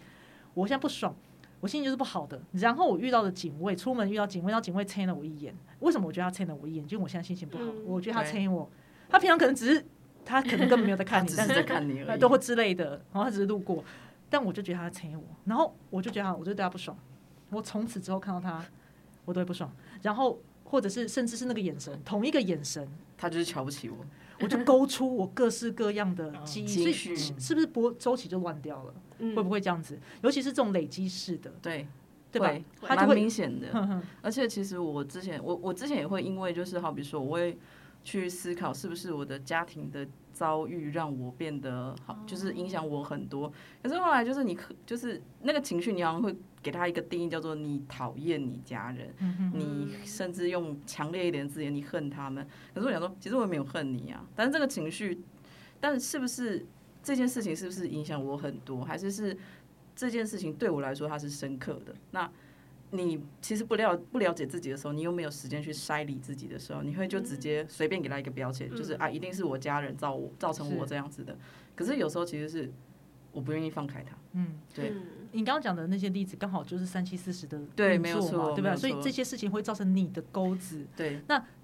[SPEAKER 1] 我现在不爽。我心情就是不好的，然后我遇到的警卫，出门遇到警卫，然后警卫牵了我一眼。为什么我觉得他牵了我一眼？因为我现在心情不好，
[SPEAKER 4] 嗯
[SPEAKER 1] 我觉得他牵我，他平常可能只是他可能根本没有在看你，但是
[SPEAKER 2] 在看你而已。
[SPEAKER 1] 呃都会之类的，然后他只是路过，但我就觉得他在啐我，然后我就觉得他，我就对他不爽，我从此之后看到他，我都会不爽，然后或者是甚至是那个眼神，同一个眼神，
[SPEAKER 2] 他就是瞧不起我。
[SPEAKER 1] 我就勾出我各式各样的记忆，所以是不是波周期就乱掉了？
[SPEAKER 4] 嗯
[SPEAKER 1] 会不会这样子？尤其是这种累积式的，
[SPEAKER 2] 对，
[SPEAKER 1] 对吧
[SPEAKER 2] 蛮明显的。而且其实我之前，我我之前也会因为就是好比说，我会去思考是不是我的家庭的遭遇让我变得好，就是影响我很多。可是后来就是你可就是那个情绪，你好像会给他一个定义，叫做你讨厌你家人，
[SPEAKER 1] 嗯
[SPEAKER 2] 你甚至用强烈一点的字眼，你恨他们。可是我想说，其实我也没有恨你啊，但是这个情绪，但是不是这件事情是不是影响我很多，还是是这件事情对我来说它是深刻的？那你其实不了不了解自己的时候，你又没有时间去筛理自己的时候，你会就直接随便给他一个标签，就是啊，一定是我家人造我造成我这样子的。可是有时候其实是我不愿意放开他，
[SPEAKER 1] 嗯，
[SPEAKER 2] 对。
[SPEAKER 4] 嗯。
[SPEAKER 1] 你刚刚讲的那些例子，刚好就是三七四十的
[SPEAKER 2] 对没有错
[SPEAKER 1] 对吧？所以这些事情会造成你的钩子，
[SPEAKER 2] 对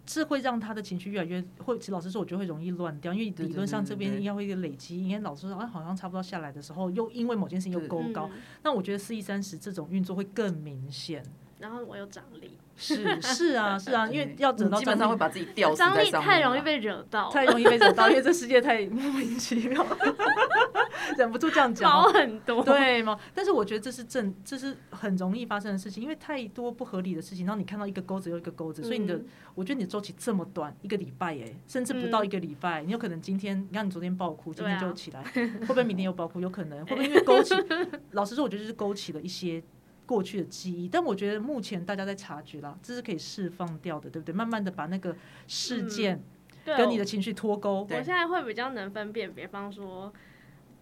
[SPEAKER 1] 这会让他的情绪越来越会。其实老实说，我觉得会容易乱掉，因为理论上这边应该会累积，应该老师说啊，好像差不多下来的时候，又因为某件事情又
[SPEAKER 2] 对
[SPEAKER 1] 勾高。
[SPEAKER 4] 嗯
[SPEAKER 1] 那我觉得四一三十这种运作会更明显。
[SPEAKER 4] 然后我有张力，
[SPEAKER 1] 是是啊是啊，因为要整到
[SPEAKER 2] 基本上会把自己吊死
[SPEAKER 4] 张力
[SPEAKER 2] 在上面啦
[SPEAKER 4] 太容易被惹到，
[SPEAKER 1] 太容易被惹到，因为这世界太莫名其妙，忍不住这样讲哦。
[SPEAKER 4] 毛很多。
[SPEAKER 1] 对吗？但是我觉得这是正，这是很容易发生的事情，因为太多不合理的事情，然后你看到一个钩子又一个钩子，所以你的，
[SPEAKER 4] 嗯
[SPEAKER 1] 我觉得你的周期这么短，一个礼拜哎，甚至不到一个礼拜，你有可能今天，你看你昨天爆哭，今天就起来，会不会明天又爆哭？有可能，会不会因为勾起？老实说，我觉得就是勾起了一些。过去的记忆，但我觉得目前大家在察觉啦，这是可以释放掉的，对不对？慢慢的把那个事件跟你的情绪脱钩，
[SPEAKER 4] 我现在会比较能分辨，比方说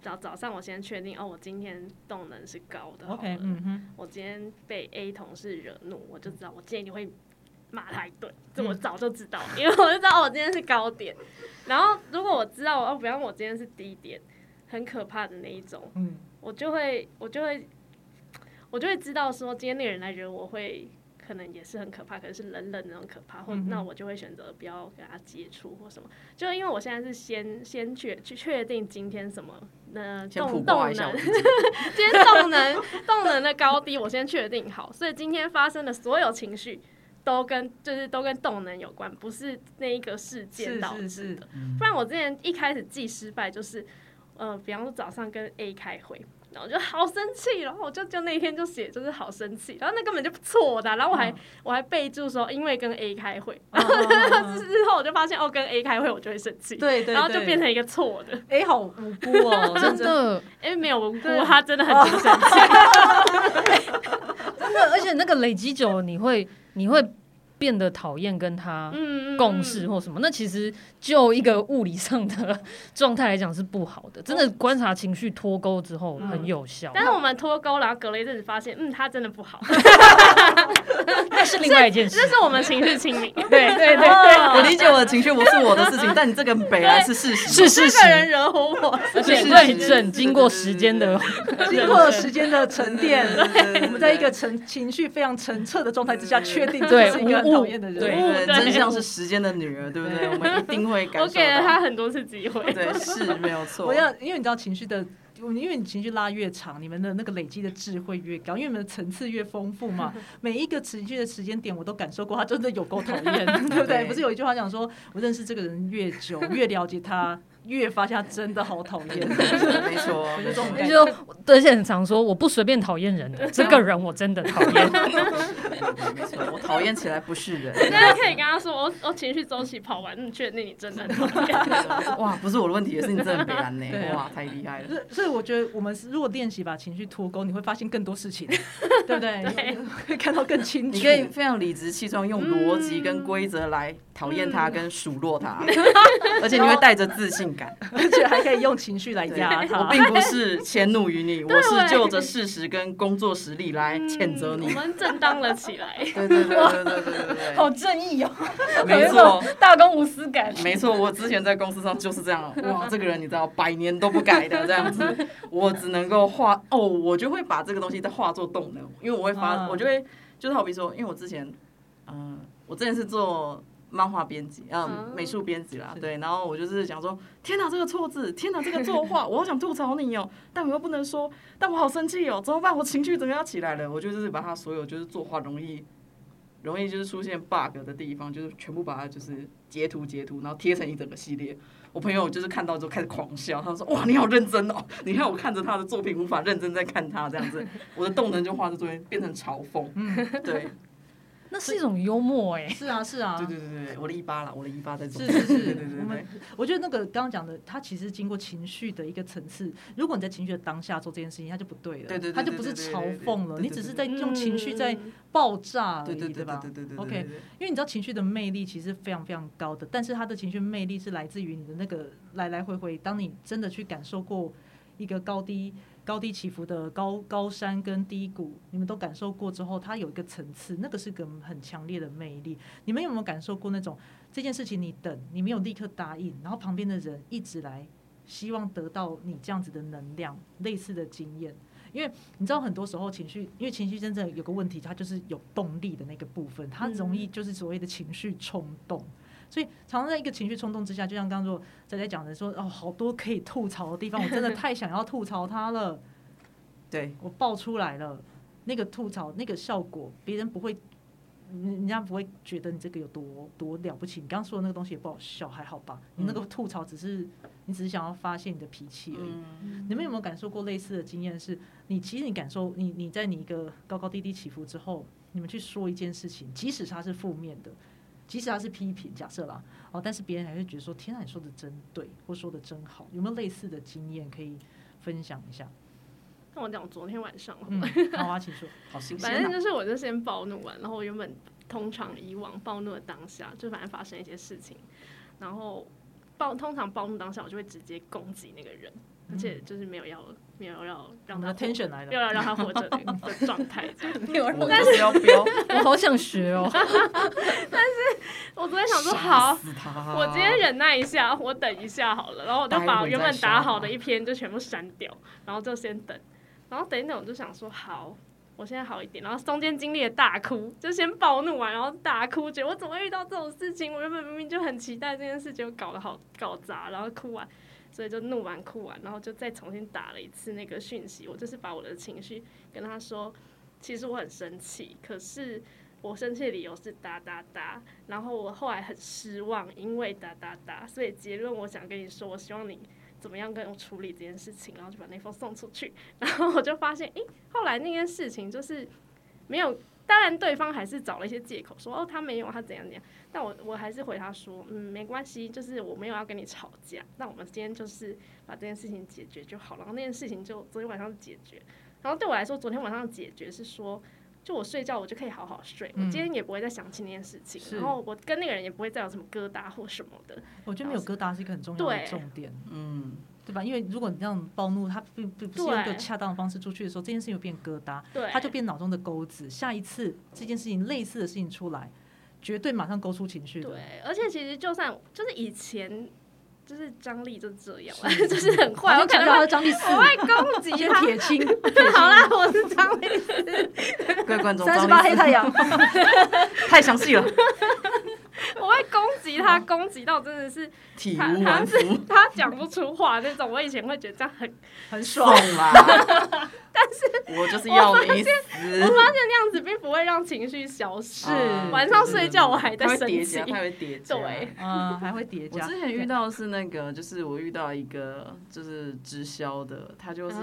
[SPEAKER 4] 早早上我先确定哦，我今天动能是高的
[SPEAKER 1] OK，嗯哼，
[SPEAKER 4] 我今天被 A 同事惹怒，我就知道我今天一定会骂他一顿，这我早就知道，因为我就知道我今天是高点。然后如果我知道哦，比方我今天是低点，很可怕的那一种，
[SPEAKER 1] 嗯，
[SPEAKER 4] 我就会我就会我就会知道说今天那个人来惹我会可能也是很可怕，可能是冷冷那种可怕，或
[SPEAKER 1] 嗯
[SPEAKER 4] 那我就会选择不要跟他接触或什么。就因为我现在是先先确去确定今天什么
[SPEAKER 2] 那
[SPEAKER 4] 动动能 今天动能动能的高低我先确定好，所以今天发生的所有情绪都跟就是都跟动能有关，不是那一个事件导致
[SPEAKER 1] 是是
[SPEAKER 4] 的。不然我之前一开始记失败就是，呃，比方说早上跟 A 开会，然后就好生气，然后我就就那天就写就是好生气，然后那根本就不错的啊、然后我还、我还备注说因为跟 A 开会，
[SPEAKER 1] 嗯嗯嗯
[SPEAKER 4] 之后我就发现哦跟 A 开会我就会生气，
[SPEAKER 1] 对对，
[SPEAKER 4] 然后就变
[SPEAKER 1] 成
[SPEAKER 4] 成一个错的
[SPEAKER 1] ，，A，好无辜哦，
[SPEAKER 3] 真的
[SPEAKER 4] 因为没有无辜，他真的很生气，
[SPEAKER 3] 真的，而且那个累积久了，你会你会变得讨厌跟他共事或什么，那其实就一个物理上的状态来讲是不好的。真的观察情绪脱钩之后很有效，
[SPEAKER 4] 但是我们脱钩，然后隔了一阵子发现，嗯，他真的不好，
[SPEAKER 3] 那是另外一件事。
[SPEAKER 4] 这。是我们情绪清明。
[SPEAKER 3] 对对对
[SPEAKER 2] 我理解我的情绪，不是我的事情，但你这个本来是事实，
[SPEAKER 3] 是是
[SPEAKER 4] 这个人
[SPEAKER 3] 是，
[SPEAKER 4] 惹火我，
[SPEAKER 3] 而且
[SPEAKER 2] 是
[SPEAKER 3] 认证
[SPEAKER 2] 是是
[SPEAKER 3] 经过时间的，
[SPEAKER 1] 经过时间的沉淀。
[SPEAKER 2] 对。对对对，
[SPEAKER 1] 我们在一个沉情绪非常澄澈的状态之下，确定
[SPEAKER 3] 对
[SPEAKER 1] 这是一个很讨厌的人。
[SPEAKER 3] 对
[SPEAKER 2] 对，
[SPEAKER 4] 对
[SPEAKER 2] 真相是时间的女儿，对不对？我们一定会感受
[SPEAKER 4] 我给了他。很多次机会。
[SPEAKER 2] 对，是没有错。
[SPEAKER 1] 我要，因为你知道情绪的，因为你情绪拉越长，你们的那个累积的智慧越高，因为你们的层次越丰富嘛。每一个情绪的时间点，我都感受过，他真的有够讨厌，对不？对不是有一句话讲说，我认识这个人越久，越了解他，越发现他真的好讨厌。
[SPEAKER 2] 没错，
[SPEAKER 1] 就是这种
[SPEAKER 2] 没错
[SPEAKER 3] 就而且很常说我不随便讨厌人的，这个人我真的讨厌。
[SPEAKER 2] 没错，我讨厌起来不是人。
[SPEAKER 4] 现在可以跟他说，我我情绪周期跑完，你，确定你真的很讨厌。
[SPEAKER 2] 哇，不是我的问题，也是你真的很悲哀呢哇，太厉害了。
[SPEAKER 1] 所以我觉得我们是如果练习把情绪脱钩，你会发现更多事情，对不对？会看到更清楚。
[SPEAKER 2] 你可以非常理直气壮，用逻辑跟规则来讨厌他跟数落他，而且你会带着自信感。
[SPEAKER 1] 而且还可以用情绪来
[SPEAKER 2] 对
[SPEAKER 1] 压
[SPEAKER 2] 我。并不是迁怒于你，我是就着事实跟工作实力来谴责你。
[SPEAKER 4] 我们正当了起来。
[SPEAKER 2] 对对对对对对对
[SPEAKER 3] 好正义哦，
[SPEAKER 2] 没
[SPEAKER 3] 有一
[SPEAKER 2] 错
[SPEAKER 3] 种。大公无私感。
[SPEAKER 2] 没错，我之前在公司上就是这样，哇，这个人你知道，百年都不改的这样子，我只能够化哦，我就会把这个东西再化作动能，因为我会发，
[SPEAKER 1] 啊
[SPEAKER 2] 我就会就是好比说，因为我之前，嗯、我之前是做漫画编辑，嗯、
[SPEAKER 4] 啊
[SPEAKER 2] 美术编辑啦，对，然后我就是想说，天哪，这个错字，天哪，这个作画，我好想吐槽你哦，但我又不能说，但我好生气哦，怎么办？我情绪整个要起来了，我就是把他所有就是作画容易。容易就是出现 bug 的地方，就是全部把它就是截图截图，然后贴成一整个系列。我朋友就是看到之后开始狂笑，他说：“哇，你好认真哦！你看我看着他的作品，无法认真在看他这样子，我的动能就画在这边变成嘲讽。”
[SPEAKER 1] 嗯，
[SPEAKER 2] 对，
[SPEAKER 3] 那是一种幽默哎、
[SPEAKER 1] 是啊，是啊，
[SPEAKER 2] 对对对对，我的一八啦，我的一八在做。
[SPEAKER 1] 是是是
[SPEAKER 2] 对对对对
[SPEAKER 1] 我们我觉得那个刚刚讲的，它其实经过情绪的一个层次。如果你在情绪的当下做这件事情，它就不对了，
[SPEAKER 2] 对对对
[SPEAKER 1] 它就不是嘲
[SPEAKER 2] 对对对对
[SPEAKER 1] 讽了，
[SPEAKER 2] 对对
[SPEAKER 1] 你只是在用
[SPEAKER 4] 嗯
[SPEAKER 1] 情绪在爆炸而已，
[SPEAKER 2] 对对对
[SPEAKER 1] 吧
[SPEAKER 2] 对对对对
[SPEAKER 1] ？OK，
[SPEAKER 2] 对对
[SPEAKER 1] 因为你知道情绪的魅力其实非常非常高的，但是它的情绪魅力是来自于你的那个来来回回，当你真的去感受过一个高低高低起伏的高高山跟低谷，你们都感受过之后，它有一个层次，那个是个很强烈的魅力。你们有没有感受过那种这件事情你等，你没有立刻答应，然后旁边的人一直来希望得到你这样子的能量，类似的经验？因为你知道，很多时候情绪，因为情绪真正有个问题，它就是有动力的那个部分，它容易就是所谓的情绪冲动。所以常常在一个情绪冲动之下，就像刚刚说仔仔讲的说，哦，好多可以吐槽的地方，我真的太想要吐槽他了，
[SPEAKER 2] 对
[SPEAKER 1] 我爆出来了，那个吐槽那个效果，别人不会，人人家不会觉得你这个有多多了不起。你刚刚说的那个东西也不好笑，还好吧？你那个吐槽只是你只是想要发泄你的脾气而已。
[SPEAKER 2] 嗯，
[SPEAKER 1] 你们有没有感受过类似的经验？是你其实你感受你你在你一个高高低低起伏之后，你们去说一件事情，即使它是负面的，即使他是批评，假设啦，哦，但是别人还会觉得说：“天啊，你说的真对，或说的真好。”有没有类似的经验可以分享一下？
[SPEAKER 4] 那我讲昨天晚上，
[SPEAKER 1] 嗯，好啊，请说。
[SPEAKER 2] 好新鲜啊！
[SPEAKER 4] 反正就是我就先暴怒完，然后我原本通常以往暴怒的当下，就反正发生一些事情，然后暴通常暴怒当下，我就会直接攻击那个人，而且就是没有要没有要让他活
[SPEAKER 1] tension 来了，
[SPEAKER 4] 没有要让他活着的 的状态
[SPEAKER 2] 我就是要标，
[SPEAKER 3] 我好想学哦。
[SPEAKER 4] 但是我昨天想说好。我今天忍耐一下，我等一下好了，然后我就把原本打好的一篇就全部删掉，然后就先等，然后等一等我就想说好，我现在好一点，然后中间经历了大哭，就先暴怒完，然后大哭，觉得我怎么会遇到这种事情？我原本明明就很期待这件事，就搞得好搞砸，然后哭完，所以就怒完哭完，然后就再重新打了一次那个讯息，我就是把我的情绪跟他说，其实我很生气，可是我生气的理由是哒哒哒，然后我后来很失望，因为哒哒哒，所以结论我想跟你说，我希望你。怎么样跟我处理这件事情，然后就把那封送出去，然后我就发现，诶，后来那件事情就是没有，当然对方还是找了一些借口说，哦，他没有，他怎样怎样，但我我还是回他说，嗯，没关系，就是我没有要跟你吵架，那我们今天就是把这件事情解决就好，然后那件事情就昨天晚上解决，然后对我来说，昨天晚上解决是说。就我睡觉，我就可以好好睡。我今天也不会再想起那件事情，然后我跟那个人也不会再有什么疙瘩或什么的。
[SPEAKER 1] 我觉得没有疙瘩是一个很重要的重点，嗯，对吧？因为如果你这样暴怒，他并不是用一个恰当的方式出去的时候，这件事情就变疙瘩，他就变脑中的钩子。下一次这件事情类似的事情出来，绝对马上勾出情绪。
[SPEAKER 4] 对，而且其实就算就是以前。就是张力就这样，就是很坏。我可能
[SPEAKER 1] 是张力四，
[SPEAKER 4] 我会攻击他。
[SPEAKER 1] 铁青，
[SPEAKER 4] 好啦，我是张力四。
[SPEAKER 2] 各位观众，
[SPEAKER 1] 三十八黑太阳，
[SPEAKER 2] 太详细了。
[SPEAKER 4] 我会攻击他，攻击到真的是
[SPEAKER 2] 体无完肤，
[SPEAKER 4] 他讲不出话那种。我以前会觉得这样很
[SPEAKER 1] 很 爽
[SPEAKER 2] 啦，
[SPEAKER 4] 但是
[SPEAKER 2] 我就是要你死。
[SPEAKER 4] 我发现那样子并不会让情绪消失。晚上睡觉我还在生气，
[SPEAKER 2] 他会叠加，
[SPEAKER 4] 对，
[SPEAKER 1] 嗯，还会叠加。
[SPEAKER 2] 我之前遇到是那个，就是我遇到一个就是直销的，他就是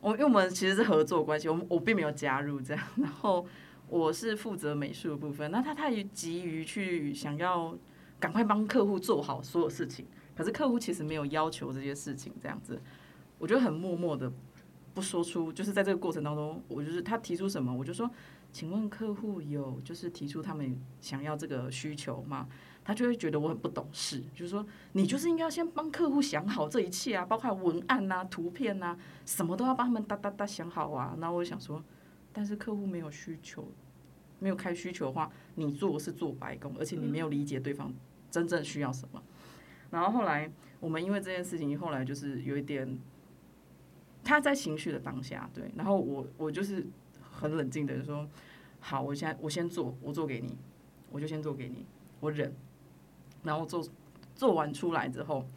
[SPEAKER 2] 我，因为我们其实是合作关系，我我并没有加入这样，然后。我是负责美术的部分，那他太急于去想要赶快帮客户做好所有事情，可是客户其实没有要求这些事情，这样子，我觉得很默默的不说出，就是在这个过程当中，我就是他提出什么，我就说，请问客户有就是提出他们想要这个需求吗？他就会觉得我很不懂事，就是说你就是应该先帮客户想好这一切啊，包括文案呐、图片呐，什么都要帮他们哒哒哒想好啊。那我想说，但是客户没有需求。没有开需求的话，你做是做白工，而且你没有理解对方真正需要什么。然后后来我们因为这件事情，后来就是有一点他在情绪的当下，对，然后我我就是很冷静的说，好，我现在我先做，我做给你，我就先做给你，我忍，然后做做完出来之后。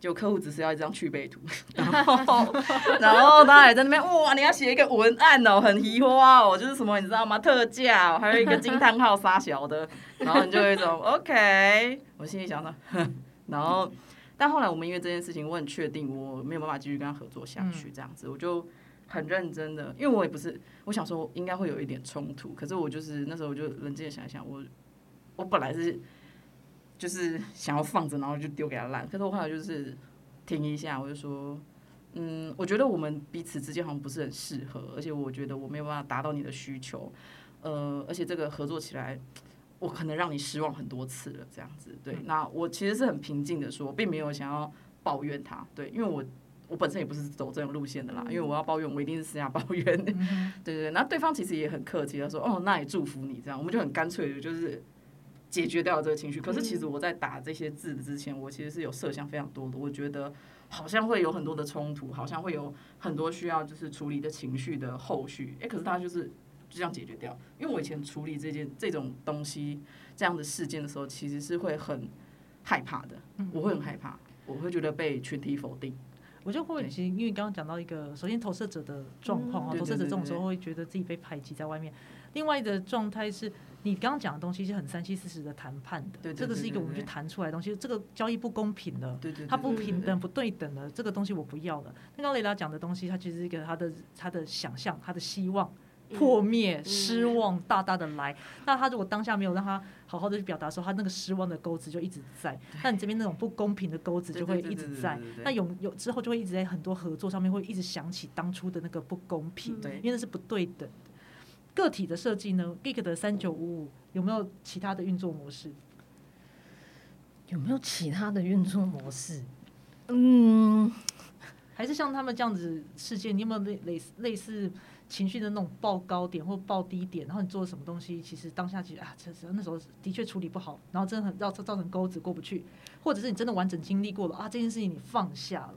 [SPEAKER 2] 就客户只是要一张去背图，然后 然后他还在那边哇，你要写一个文案哦，很奇花哦，就是什么你知道吗？特价，哦还有一个惊叹号撒小的，然后你就有一种 OK，我心里想说，然后但后来我们因为这件事情，我很确定我没有办法继续跟他合作下去，这样子我就很认真的，因为我也不是我想说应该会有一点冲突，可是我就是那时候我就冷静的想一想，我我本来是。就是想要放着，然后就丢给他烂。可是我后来就是停一下，我就说，嗯，我觉得我们彼此之间好像不是很适合，而且我觉得我没有办法达到你的需求，呃，而且这个合作起来，我可能让你失望很多次了，这样子。对，那我其实是很平静的说，并没有想要抱怨他，对，因为我我本身也不是走这种路线的啦，因为我要抱怨，我一定是私下抱怨。对对对，那对方其实也很客气，他说，哦，那也祝福你，这样，我们就很干脆的，就是。解决掉这个情绪，可是其实我在打这些字之前，我其实是有设想非常多的。我觉得好像会有很多的冲突，好像会有很多需要就是处理的情绪的后续。哎，可是他就是就这样解决掉。因为我以前处理这件这种东西这样的事件的时候，其实是会很害怕的。我会很害怕，我会觉得被群体否定。
[SPEAKER 1] 我就会其实因为刚刚讲到一个，首先投射者的状况啊，投射者这种时候会觉得自己被排挤在外面。另外的状态是。你刚刚讲的东西是很三七四十的谈判的，这个是一个我们去谈出来的东西。这个交易不公平了，它不平等、不对等的，这个东西我不要了。那刚雷拉讲的东西，它其实是一个他的他的想象、他的希望破灭、失望大大的来。那他如果当下没有让他好好的去表达的时候，他那个失望的钩子就一直在。那你这边那种不公平的钩子就会一直在。那有有之后就会一直在很多合作上面会一直想起当初的那个不公平，因为那是不对等。个体的设计呢？Geek 的三九五五有没有其他的运作模式？
[SPEAKER 3] 有没有其他的运作模式？嗯，
[SPEAKER 1] 还是像他们这样子事件，你有没有类类似类似情绪的那种爆高点或爆低点？然后你做了什么东西？其实当下其实啊，这那时候的确处理不好，然后真的很造造成钩子过不去，或者是你真的完整经历过了啊，这件事情你放下了，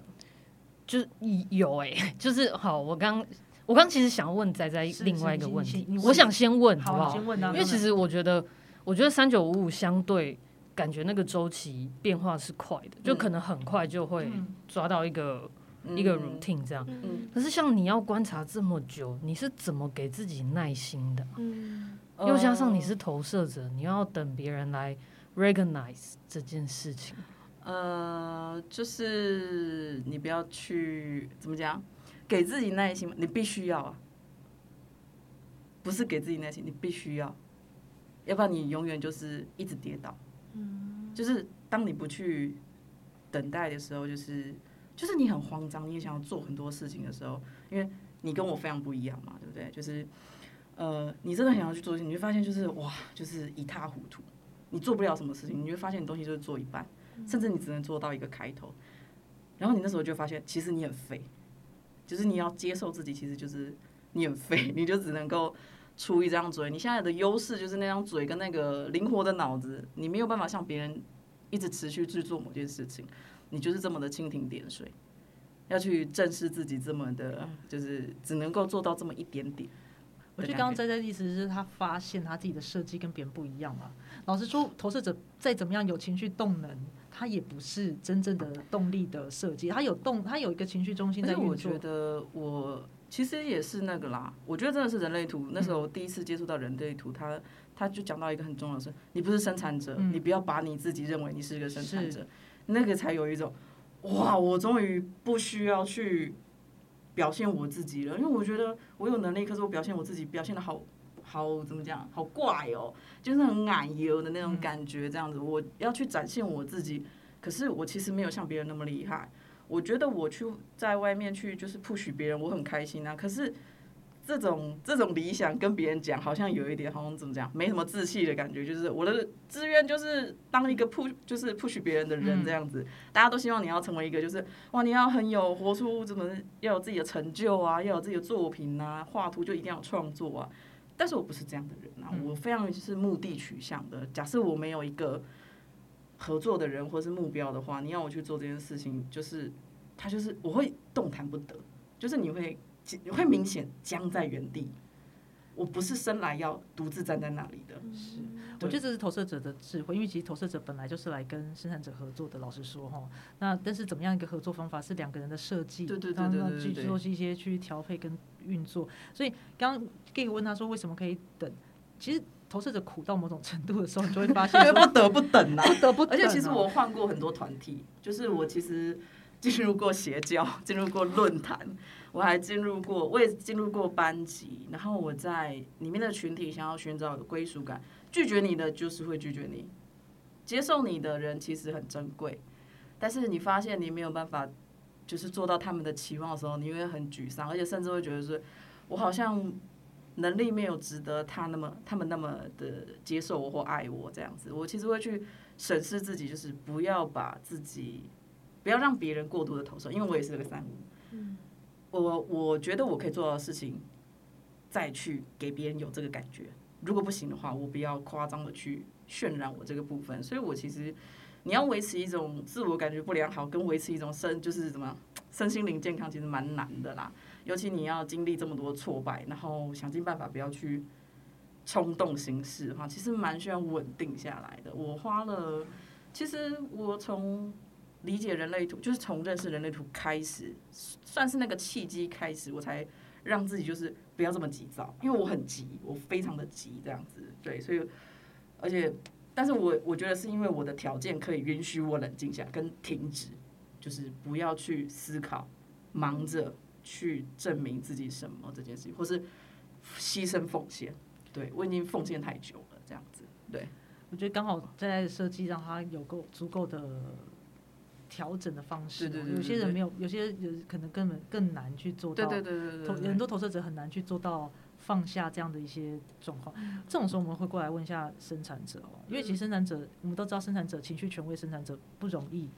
[SPEAKER 3] 就是有哎，就是好，我刚。我刚其实想要问仔仔另外一个问题我想先问好
[SPEAKER 1] 好，
[SPEAKER 3] 不好？
[SPEAKER 1] 先问啊，
[SPEAKER 3] 因为其实我觉得，我觉得三九五五相对感觉那个周期变化是快的，就可能很快就会
[SPEAKER 1] 嗯
[SPEAKER 3] 抓到一个、一个 routine 这样。
[SPEAKER 4] 嗯
[SPEAKER 3] 可是像你要观察这么久，你是怎么给自己耐心的？
[SPEAKER 4] 嗯
[SPEAKER 3] 又加上你是投射者，你要等别人来 recognize 这件事情。
[SPEAKER 2] 呃，就是你不要去怎么讲，给自己耐心嘛，你必须要啊，不是给自己耐心，你必须要，要不然你永远就是一直跌倒。嗯，就是当你不去等待的时候，就是就是你很慌张，你也想要做很多事情的时候，因为你跟我非常不一样嘛，对不对？就是呃，你真的很想要去做事情，你会发现就是哇，就是一塌糊涂，你做不了什么事情，你会发现你东西就是做一半。甚至你只能做到一个开头，然后你那时候就发现，其实你很废，就是你要接受自己，其实就是你很废，你就只能够出一张嘴。你现在的优势就是那张嘴跟那个灵活的脑子，你没有办法像别人一直持续去做某件事情，你就是这么的蜻蜓点水，要去正视自己这么的，就是只能够做到这么一点点。
[SPEAKER 1] 我觉得刚刚在在的意思是他发现他自己的设计跟别人不一样嘛。老实说，投射者再怎么样有情绪动能，他也不是真正的动力的设计，它有动，它有一个情绪中心
[SPEAKER 2] 而且我觉。得我其实也是那个啦，我觉得真的是人类图。那时候我第一次接触到人类图，它它就讲到一个很重要的事：你不是生产者，
[SPEAKER 1] 嗯
[SPEAKER 2] 你不要把你自己认为你是一个生产者，那个才有一种哇，我终于不需要去表现我自己了，因为我觉得我有能力，可是我表现我自己表现的好。好，怎么讲？好怪哦，就是很矮油的那种感觉，这样子。我要去展现我自己，可是我其实没有像别人那么厉害。我觉得我去在外面去就是 push 别人，我很开心啊。可是这种这种理想跟别人讲，好像有一点好像怎么讲，没什么志气的感觉。就是我的志愿就是当一个 push 就是 push 别人的人这样子。大家都希望你要成为一个就是哇，你要很有活出怎么要有自己的成就啊，要有自己的作品啊，画图就一定要有创作啊。但是我不是这样的人啊，我非常是目的取向的。假设我没有一个合作的人或是目标的话，你要我去做这件事情，就是他就是我会动弹不得，就是你会你会明显僵在原地。我不是生来要独自站在那里的，
[SPEAKER 1] 是，我觉得这是投射者的智慧，因为其实投射者本来就是来跟生产者合作的。老实说哈，那但是怎么样一个合作方法是两个人的设计，
[SPEAKER 2] 对对对
[SPEAKER 1] 然后
[SPEAKER 2] 对对对
[SPEAKER 1] 去做一些去调配跟运作。所以刚刚 Gay 问他说为什么可以等，其实投射者苦到某种程度的时候，你就会发现
[SPEAKER 2] 不 得不等啊。
[SPEAKER 1] 不 得不等啊，
[SPEAKER 2] 而且其实我换过很多团体，就是我其实进入过邪教，进入过论坛，我还进入过，我也进入过班级，然后我在里面的群体想要寻找归属感，拒绝你的就是会拒绝你，接受你的人其实很珍贵，但是你发现你没有办法，就是做到他们的期望的时候，你会很沮丧，而且甚至会觉得说，我好像。能力没有值得他那么他们那么的接受我或爱我这样子，我其实会去审视自己，就是不要把自己，不要让别人过度的投射，因为我也是个三五，我我觉得我可以做到的事情，再去给别人有这个感觉。如果不行的话，我不要夸张的去渲染我这个部分。所以我其实你要维持一种自我感觉不良好，跟维持一种身就是怎么身心灵健康，其实蛮难的啦。尤其你要经历这么多挫败，然后想尽办法不要去冲动行事的话，其实蛮需要稳定下来的。我花了，其实我从理解人类图，就是从认识人类图开始，算是那个契机开始，我才让自己就是不要这么急躁，因为我很急，我非常的急这样子，对，所以而且，但是我我觉得是因为我的条件可以允许我冷静下跟停止，就是不要去思考，忙着去证明自己什么这件事情，或是牺牲奉献，对我已经奉献太久了，这样子，对。
[SPEAKER 1] 我觉得刚好在设计让他有够足够的调整的方式。
[SPEAKER 2] 对对对对
[SPEAKER 1] 有些人没有，有些人可能根本更难去做到。
[SPEAKER 2] 对对对对
[SPEAKER 1] 投
[SPEAKER 2] 对
[SPEAKER 1] 很多投射者很难去做到放下这样的一些状况。这种时候我们会过来问一下生产者哦，因为其实生产者我们都知道，生产者情绪权威，生产者不容易。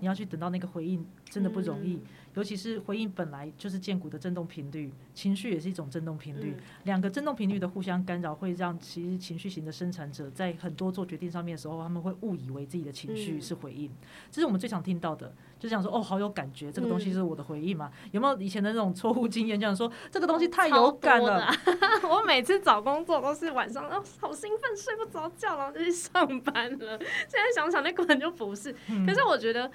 [SPEAKER 1] 你要去等到那个回应，真的不容易。尤其是回应本来就是剑骨的振动频率，情绪也是一种振动频率，两个振动频率的互相干扰，会让其实情绪型的生产者在很多做决定上面的时候，他们会误以为自己的情绪是回应，这是我们最常听到的，就想说哦，好有感觉，这个东西是我的回应嘛？有没有以前的那种错误经验，这样说这个东西太有感了？
[SPEAKER 4] 我每次找工作都是晚上哦，好兴奋，睡不着觉，然后就去上班了。现在想想，那根本就不是。可是我觉得，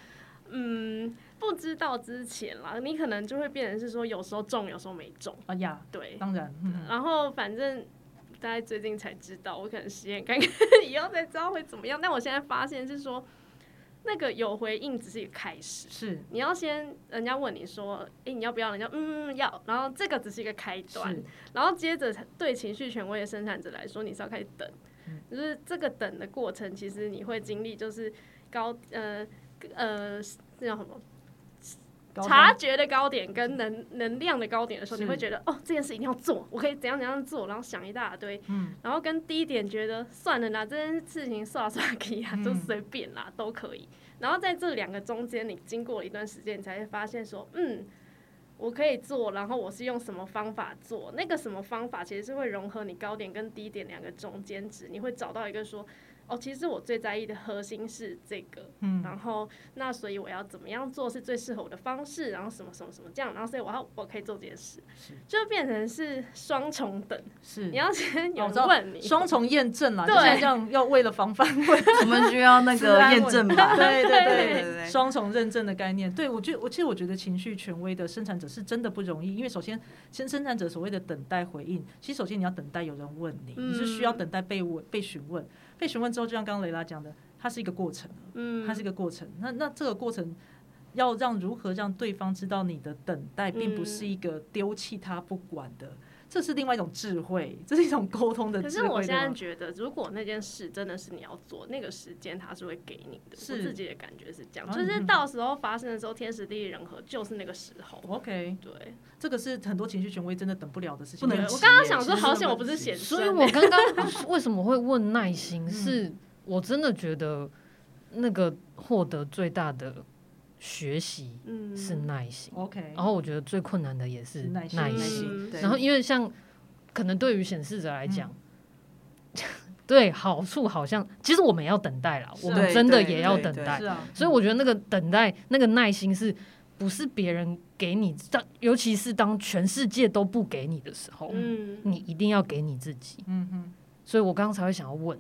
[SPEAKER 4] 嗯。不知道之前啦，你可能就会变成是说有时候中，有时候没中。
[SPEAKER 1] 哎呀，
[SPEAKER 4] 对，
[SPEAKER 1] 当然。
[SPEAKER 4] 然后反正大家最近才知道，我可能实验看看 以后才知道会怎么样。但我现在发现是说，那个有回应只是一个开始，
[SPEAKER 1] 是
[SPEAKER 4] 你要先人家问你说，哎，你要不要？人家嗯要，然后这个只是一个开端，然后接着对情绪权威的生产者来说，你是要开始等，就是这个等的过程，其实你会经历就是高呃呃那叫什么？察觉的高点跟能能量的高点的时候，你会觉得哦，这件事一定要做，我可以怎样怎样做，然后想一大堆。嗯，然后跟低点觉得算了啦，这件事情算了算了，可以啊，就随便啦，都可以。然后在这两个中间，你经过一段时间，你才会发现说，嗯，我可以做，然后我是用什么方法做？那个什么方法其实是会融合你高点跟低点两个中间值，你会找到一个说。哦，其实我最在意的核心是这个，嗯，然后那所以我要怎么样做是最适合我的方式，然后什么什么什么这样，然后所以我要我可以做这件事，就变成是双重等，
[SPEAKER 1] 是。
[SPEAKER 4] 你要先有问你
[SPEAKER 1] 双重验证啦，对，这样要为了防范问，
[SPEAKER 2] 我们需要那个验证吧，
[SPEAKER 1] 对对对对双重认证的概念，对我觉得我其实我觉得情绪权威的生产者是真的不容易，因为首先先生产者所谓的等待回应，其实首先你要等待有人问你，你是需要等待被问被询问。被询问之后，就像刚刚雷拉讲的，它是一个过程，嗯，它是一个过程。那那这个过程要让如何让对方知道你的等待，并不是一个丢弃他不管的。这是另外一种智慧，这是一种沟通的智慧。可
[SPEAKER 4] 是我现在觉得，如果那件事真的是你要做，那个时间它是会给你的。是自己的感觉是这样，就是到时候发生的时候，天时地利人和就是那个时候。
[SPEAKER 1] OK，
[SPEAKER 4] 对，
[SPEAKER 1] 这个是很多情绪权威真的等不了的事情。
[SPEAKER 2] 不能，
[SPEAKER 4] 我刚刚想说，好险我不是显
[SPEAKER 3] 所以我刚刚为什么会问耐心？是我真的觉得那个获得最大的。学习是耐心
[SPEAKER 1] ，OK。
[SPEAKER 3] 然后我觉得最困难的也是
[SPEAKER 1] 耐
[SPEAKER 3] 心。然后因为像可能对于显示者来讲，对好处好像其实我们要等待了，我们真的也要等待。所以我觉得那个等待那个耐心是不是别人给你？当尤其是当全世界都不给你的时候，嗯，你一定要给你自己。嗯哼。所以我刚刚才会想要问。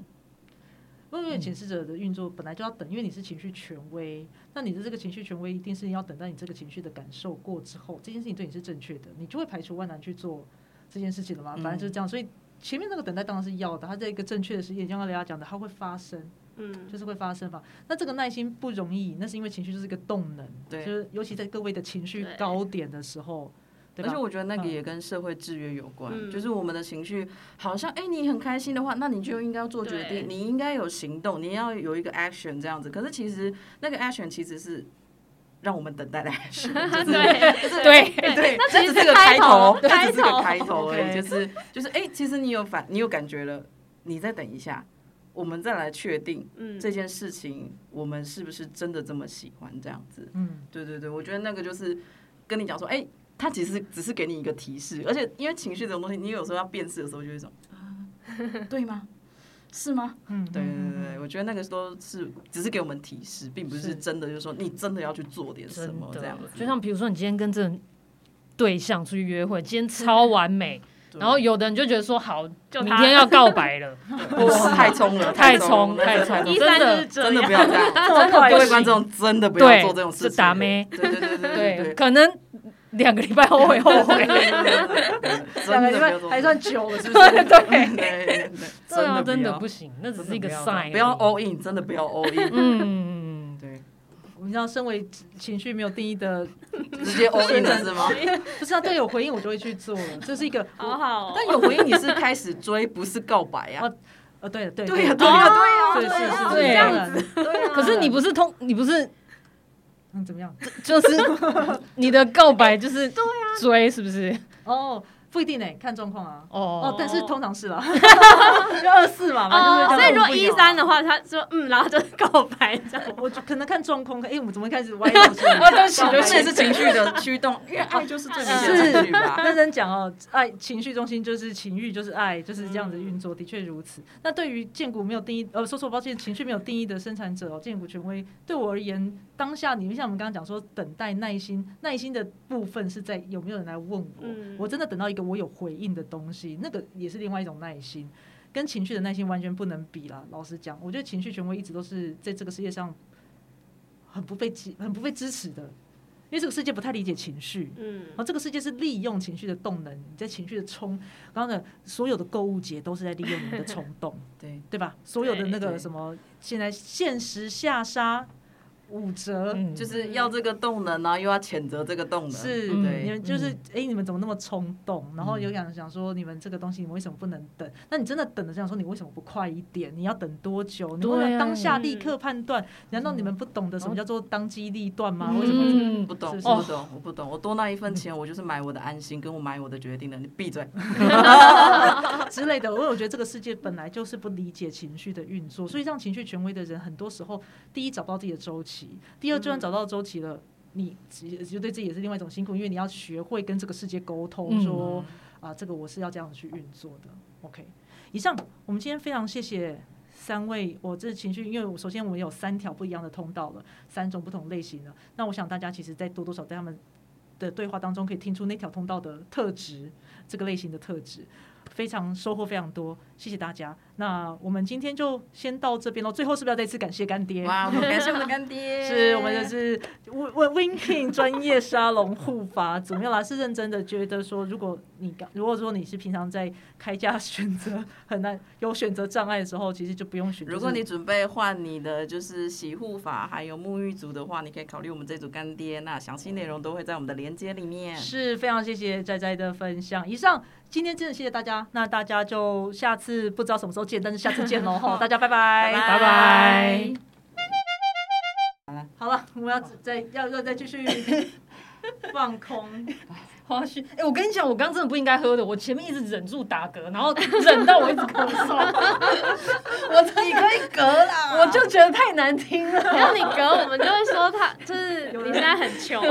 [SPEAKER 1] 因为显示者的运作本来就要等，因为你是情绪权威，那你的这个情绪权威一定是要等待你这个情绪的感受过之后，这件事情对你是正确的，你就会排除万难去做这件事情了嘛。反正就是这样，所以前面那个等待当然是要的，它在一个正确的时间，像刚雷亚讲的，它会发生，嗯，就是会发生嘛。那这个耐心不容易，那是因为情绪就是一个动能，对，就是尤其在各位的情绪高点的时候。
[SPEAKER 2] 而且我觉得那个也跟社会制约有关，就是我们的情绪好像，哎，你很开心的话，那你就应该要做决定，你应该有行动，你要有一个 action 这样子。可是其实那个 action 其实是让我们等待的 action，
[SPEAKER 4] 对
[SPEAKER 2] 对对，那只是这个开头，只是这个开头而已，就是就是哎，其实你有反，你有感觉了，你再等一下，我们再来确定这件事情，我们是不是真的这么喜欢这样子？嗯，对对对，我觉得那个就是跟你讲说，哎。他其实只是给你一个提示，而且因为情绪这种东西，你有时候要辨识的时候，就一种啊，对吗？是吗？嗯，对对对，我觉得那个都是只是给我们提示，并不是真的，就是说你真的要去做点什么这样子。
[SPEAKER 3] 就像比如说，你今天跟这对象出去约会，今天 超完美，然后有的人就觉得说好，明天要告白了，
[SPEAKER 2] 太冲了，
[SPEAKER 3] 太冲，太冲，真的
[SPEAKER 2] 真的不要这样，真的各位观众真的不要做这种事情，
[SPEAKER 3] 打咩？
[SPEAKER 2] 对对对对对，
[SPEAKER 3] 可能。两个礼拜后悔后悔，
[SPEAKER 1] 两个礼拜还算久了，是不是？
[SPEAKER 3] 对
[SPEAKER 2] 对
[SPEAKER 3] 对，真的不行，那只是一个 sign，
[SPEAKER 2] 不要 all in，真的不要 all in。嗯，对。
[SPEAKER 1] 我们知道，身为情绪没有定义的，
[SPEAKER 2] 直接 all in 的是吗？
[SPEAKER 1] 不是啊，对，有回应我就会去做，这是一个
[SPEAKER 4] 好好。
[SPEAKER 2] 但有回应你是开始追，不是告白呀？
[SPEAKER 1] 呃，对
[SPEAKER 2] 对
[SPEAKER 1] 对
[SPEAKER 2] 呀对呀对
[SPEAKER 1] 呀，是是
[SPEAKER 3] 是这样子。可是你不是通，你不是。
[SPEAKER 1] 怎么样？
[SPEAKER 3] 就是你的告白就是 追，是不是？
[SPEAKER 1] 哦，不一定呢，看状况啊。
[SPEAKER 3] 哦
[SPEAKER 1] 哦，但是通常是啦，就二四嘛，嘛
[SPEAKER 4] 哦所以如果
[SPEAKER 1] 一
[SPEAKER 4] 三的话，他说嗯，然后就告白这样。
[SPEAKER 1] 我就可能看状况，哎，我们怎么开始歪楼去？
[SPEAKER 2] 啊，对不起，对不起，是情绪的驱动，因为爱就是最明显的情绪吧。
[SPEAKER 1] 认真讲哦，爱情绪中心就是情欲，就是爱，就是这样子运作，的确如此。那对于建股没有定义，呃，说错抱歉，情绪没有定义的生产者哦，建股权威对我而言，当下你们像我们刚刚讲说，等待耐心，耐心的部分是在有没有人来问我，
[SPEAKER 4] 嗯
[SPEAKER 1] 我真的等到一个我有回应的东西，那个也是另外一种耐心。跟情绪的耐心完全不能比啦。老实讲，我觉得情绪权威一直都是在这个世界上很不被支、很不被支持的，因为这个世界不太理解情绪。
[SPEAKER 4] 嗯
[SPEAKER 1] 然后这个世界是利用情绪的动能，你在情绪的冲，刚刚的所有的购物节都是在利用你的冲动，
[SPEAKER 2] 对，
[SPEAKER 1] 对吧？所有的那个什么，现在限时下杀五折，
[SPEAKER 3] 嗯
[SPEAKER 2] 就是要这个动能，然后又要谴责这个动能，
[SPEAKER 1] 是，
[SPEAKER 3] 嗯
[SPEAKER 2] 对
[SPEAKER 1] 你们就是哎、你们怎么那么冲动？然后有想想说，你们这个东西你们为什么不能等？那你真的等的这样说，你为什么不快一点？你要等多久？你为当下立刻判断？难道你们不懂得什么叫做当机立断吗？为什么？
[SPEAKER 3] 嗯
[SPEAKER 2] 不懂，我不懂，我不懂，我多那一份钱，我就是买我的安心，跟我买我的决定的。你闭嘴！
[SPEAKER 1] 之类的，因为我觉得这个世界本来就是不理解情绪的运作，所以让情绪权威的人，很多时候第一找不到自己的周期，第二就算找到周期了，你就对自己也是另外一种辛苦，因为你要学会跟这个世界沟通，
[SPEAKER 3] 嗯
[SPEAKER 1] 说啊，这个我是要这样去运作的。OK，以上我们今天非常谢谢。三位，我这情绪，因为我首先我们有三条不一样的通道了，三种不同类型的。那我想大家其实，在多多少在他们的对话当中，可以听出那条通道的特质，这个类型的特质。非常收获非常多，谢谢大家。那我们今天就先到这边喽。最后是不是要再次感谢干爹？
[SPEAKER 2] 哇，我们 感谢我们的干爹，
[SPEAKER 1] 是我们就是 Win Win King 专业沙龙护发，怎么样啦？是认真的，觉得说，如果你刚如果说你是平常在开价选择很难有选择障碍的时候，其实就不用选。
[SPEAKER 2] 如果你准备换你的就是洗护法还有沐浴组的话，你可以考虑我们这组干爹。那详细内容都会在我们的链接里面。
[SPEAKER 1] 是非常谢谢仔仔的分享。以上今天真的谢谢大家，那大家就下次不知道什么时候见，但是下次见喽哈，大家拜拜。
[SPEAKER 2] 拜
[SPEAKER 3] 拜。
[SPEAKER 1] 好了，我们要再要要再继续放空。
[SPEAKER 3] 花絮，哎、我跟你讲，我刚真的不应该喝的，我前面一直忍住打嗝，然后忍到我一直咳嗽，我你可以隔啦，我就觉得太难听了，
[SPEAKER 4] 然后你隔我们就会说他就是你现在很穷，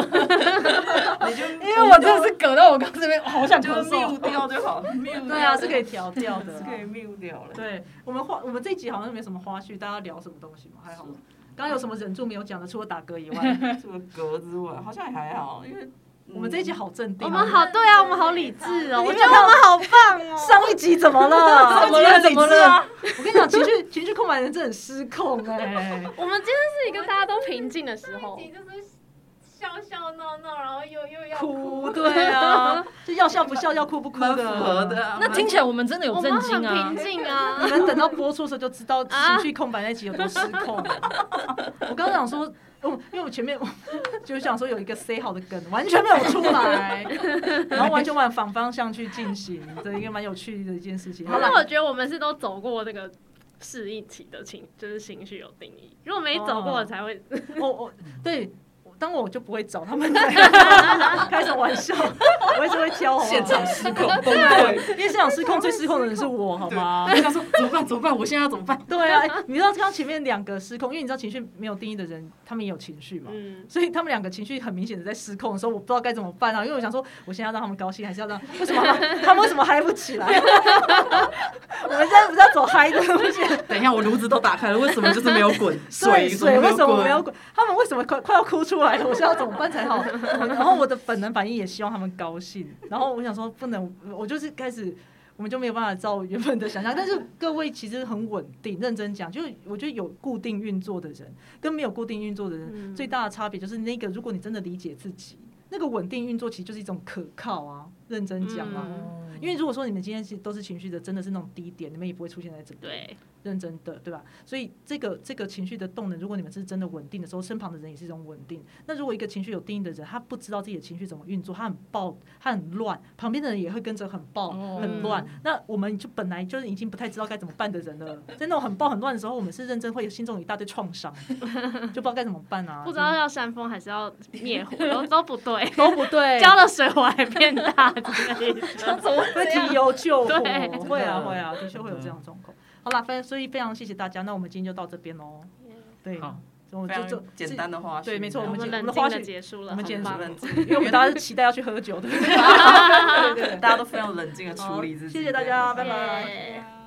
[SPEAKER 2] 你就
[SPEAKER 3] 因为我真的是嗝到我刚这边好想
[SPEAKER 2] 就
[SPEAKER 3] 咳
[SPEAKER 2] mute
[SPEAKER 3] 嗽。
[SPEAKER 2] 掉就好，mute
[SPEAKER 1] 对啊，是可以调掉的
[SPEAKER 2] 是。可以 mute 掉了。
[SPEAKER 1] 对我们花，我们这一集好像没什么花絮，大家聊什么东西吗？还好吗。刚刚有什么忍住没有讲的？除了打嗝以外，
[SPEAKER 2] 除了嗝之外，好像也还好，因为
[SPEAKER 1] 我们这一集好镇定。
[SPEAKER 4] 我们好对啊，我们好理智哦，我觉得我们好棒哦。
[SPEAKER 1] 上一集怎么了？
[SPEAKER 3] 怎么了怎么了？
[SPEAKER 1] 我跟你讲，情绪情绪控满人真的很失控哎、
[SPEAKER 4] 我们今天是一个大家都平静的时候，
[SPEAKER 5] 就是笑笑闹闹，然后又又要
[SPEAKER 1] 哭对啊，就要笑不笑，要哭不哭的。
[SPEAKER 2] 符合的。啊
[SPEAKER 3] 那听起来我们真的有震
[SPEAKER 4] 我们很
[SPEAKER 3] 惊啊
[SPEAKER 4] 平！静啊
[SPEAKER 1] 你。们等到播出的时候就知道 情绪空白那集有多失控。我刚刚想说，哦，因为我前面我就想说有一个 say 好的梗，完全没有出来，然后完全往反方向去进行，这一个蛮有趣的一件事情。好了，
[SPEAKER 4] 可是我觉得我们是都走过那个适应期的情，就是情绪有定义。如果没走过，
[SPEAKER 1] 哦
[SPEAKER 4] 才会
[SPEAKER 1] 我我对。当我就不会找他们来 开什么玩笑，我一直会挑好不好
[SPEAKER 2] 现场失控崩
[SPEAKER 1] 对
[SPEAKER 2] 溃，，
[SPEAKER 1] 因为现场失控最失控的人是我，好吗？
[SPEAKER 2] 我想说怎么办？怎么办？我现在要怎么办？
[SPEAKER 1] 对啊，哎你知道刚刚前面两个失控，因为你知道情绪没有定义的人，他们也有情绪嘛，
[SPEAKER 4] 嗯，
[SPEAKER 1] 所以他们两个情绪很明显的在失控的时候，我不知道该怎么办啊。因为我想说，我现在要让他们高兴，还是要让为什么他们为什么嗨不起来？我们现在不是要走嗨的路线，
[SPEAKER 2] 等一下，我炉子都打开了，为什么就是没有滚？
[SPEAKER 1] 对
[SPEAKER 2] 水
[SPEAKER 1] 水为什么没有？
[SPEAKER 2] 滚？
[SPEAKER 1] 他们为什么快快要哭出来了？我现在要怎么办才好？然后我的本能反应也希望他们高兴，然后我想说不能，我就是开始。我们就没有办法照原本的想象，但是各位其实很稳定。认真讲，就是我觉得有固定运作的人跟没有固定运作的人，
[SPEAKER 4] 嗯
[SPEAKER 1] 最大的差别就是那个，如果你真的理解自己，那个稳定运作其实就是一种可靠啊。认真讲啊，
[SPEAKER 4] 嗯
[SPEAKER 1] 因为如果说你们今天是都是情绪的，真的是那种低点，你们也不会出现在这里。
[SPEAKER 4] 对，
[SPEAKER 1] 认真的，对吧？所以这个这个情绪的动能，如果你们是真的稳定的时候，身旁的人也是一种稳定。那如果一个情绪有定义的人，他不知道自己的情绪怎么运作，他很暴，他很乱，旁边的人也会跟着很暴、
[SPEAKER 3] 哦
[SPEAKER 1] 很乱。那我们就本来就是已经不太知道该怎么办的人了，在那种很暴很乱的时候，我们是认真会有心中有一大堆创伤，就不知道该怎么办啊，
[SPEAKER 4] 不知道要扇风还是要灭火，都 都不对。
[SPEAKER 1] 都不对，
[SPEAKER 4] 浇了水我还变大，
[SPEAKER 3] 之类的。
[SPEAKER 4] 怎么
[SPEAKER 1] 会提油救火，
[SPEAKER 4] 对
[SPEAKER 1] 会啊会啊，的确会有这样的状况。好啦，非所以非常谢谢大家，那我们今天就到这边喽。对，我就就
[SPEAKER 2] 常简单的花絮，
[SPEAKER 1] 对没错我们
[SPEAKER 4] 我们的
[SPEAKER 1] 我们花絮
[SPEAKER 4] 结束了，
[SPEAKER 1] 我们结束
[SPEAKER 4] 很棒
[SPEAKER 2] 冷静，
[SPEAKER 1] 因为我们大家是期待要去喝酒的，对对对。
[SPEAKER 2] 大家都非常冷静的处理自己。
[SPEAKER 1] 谢谢大家，拜拜。
[SPEAKER 4] 谢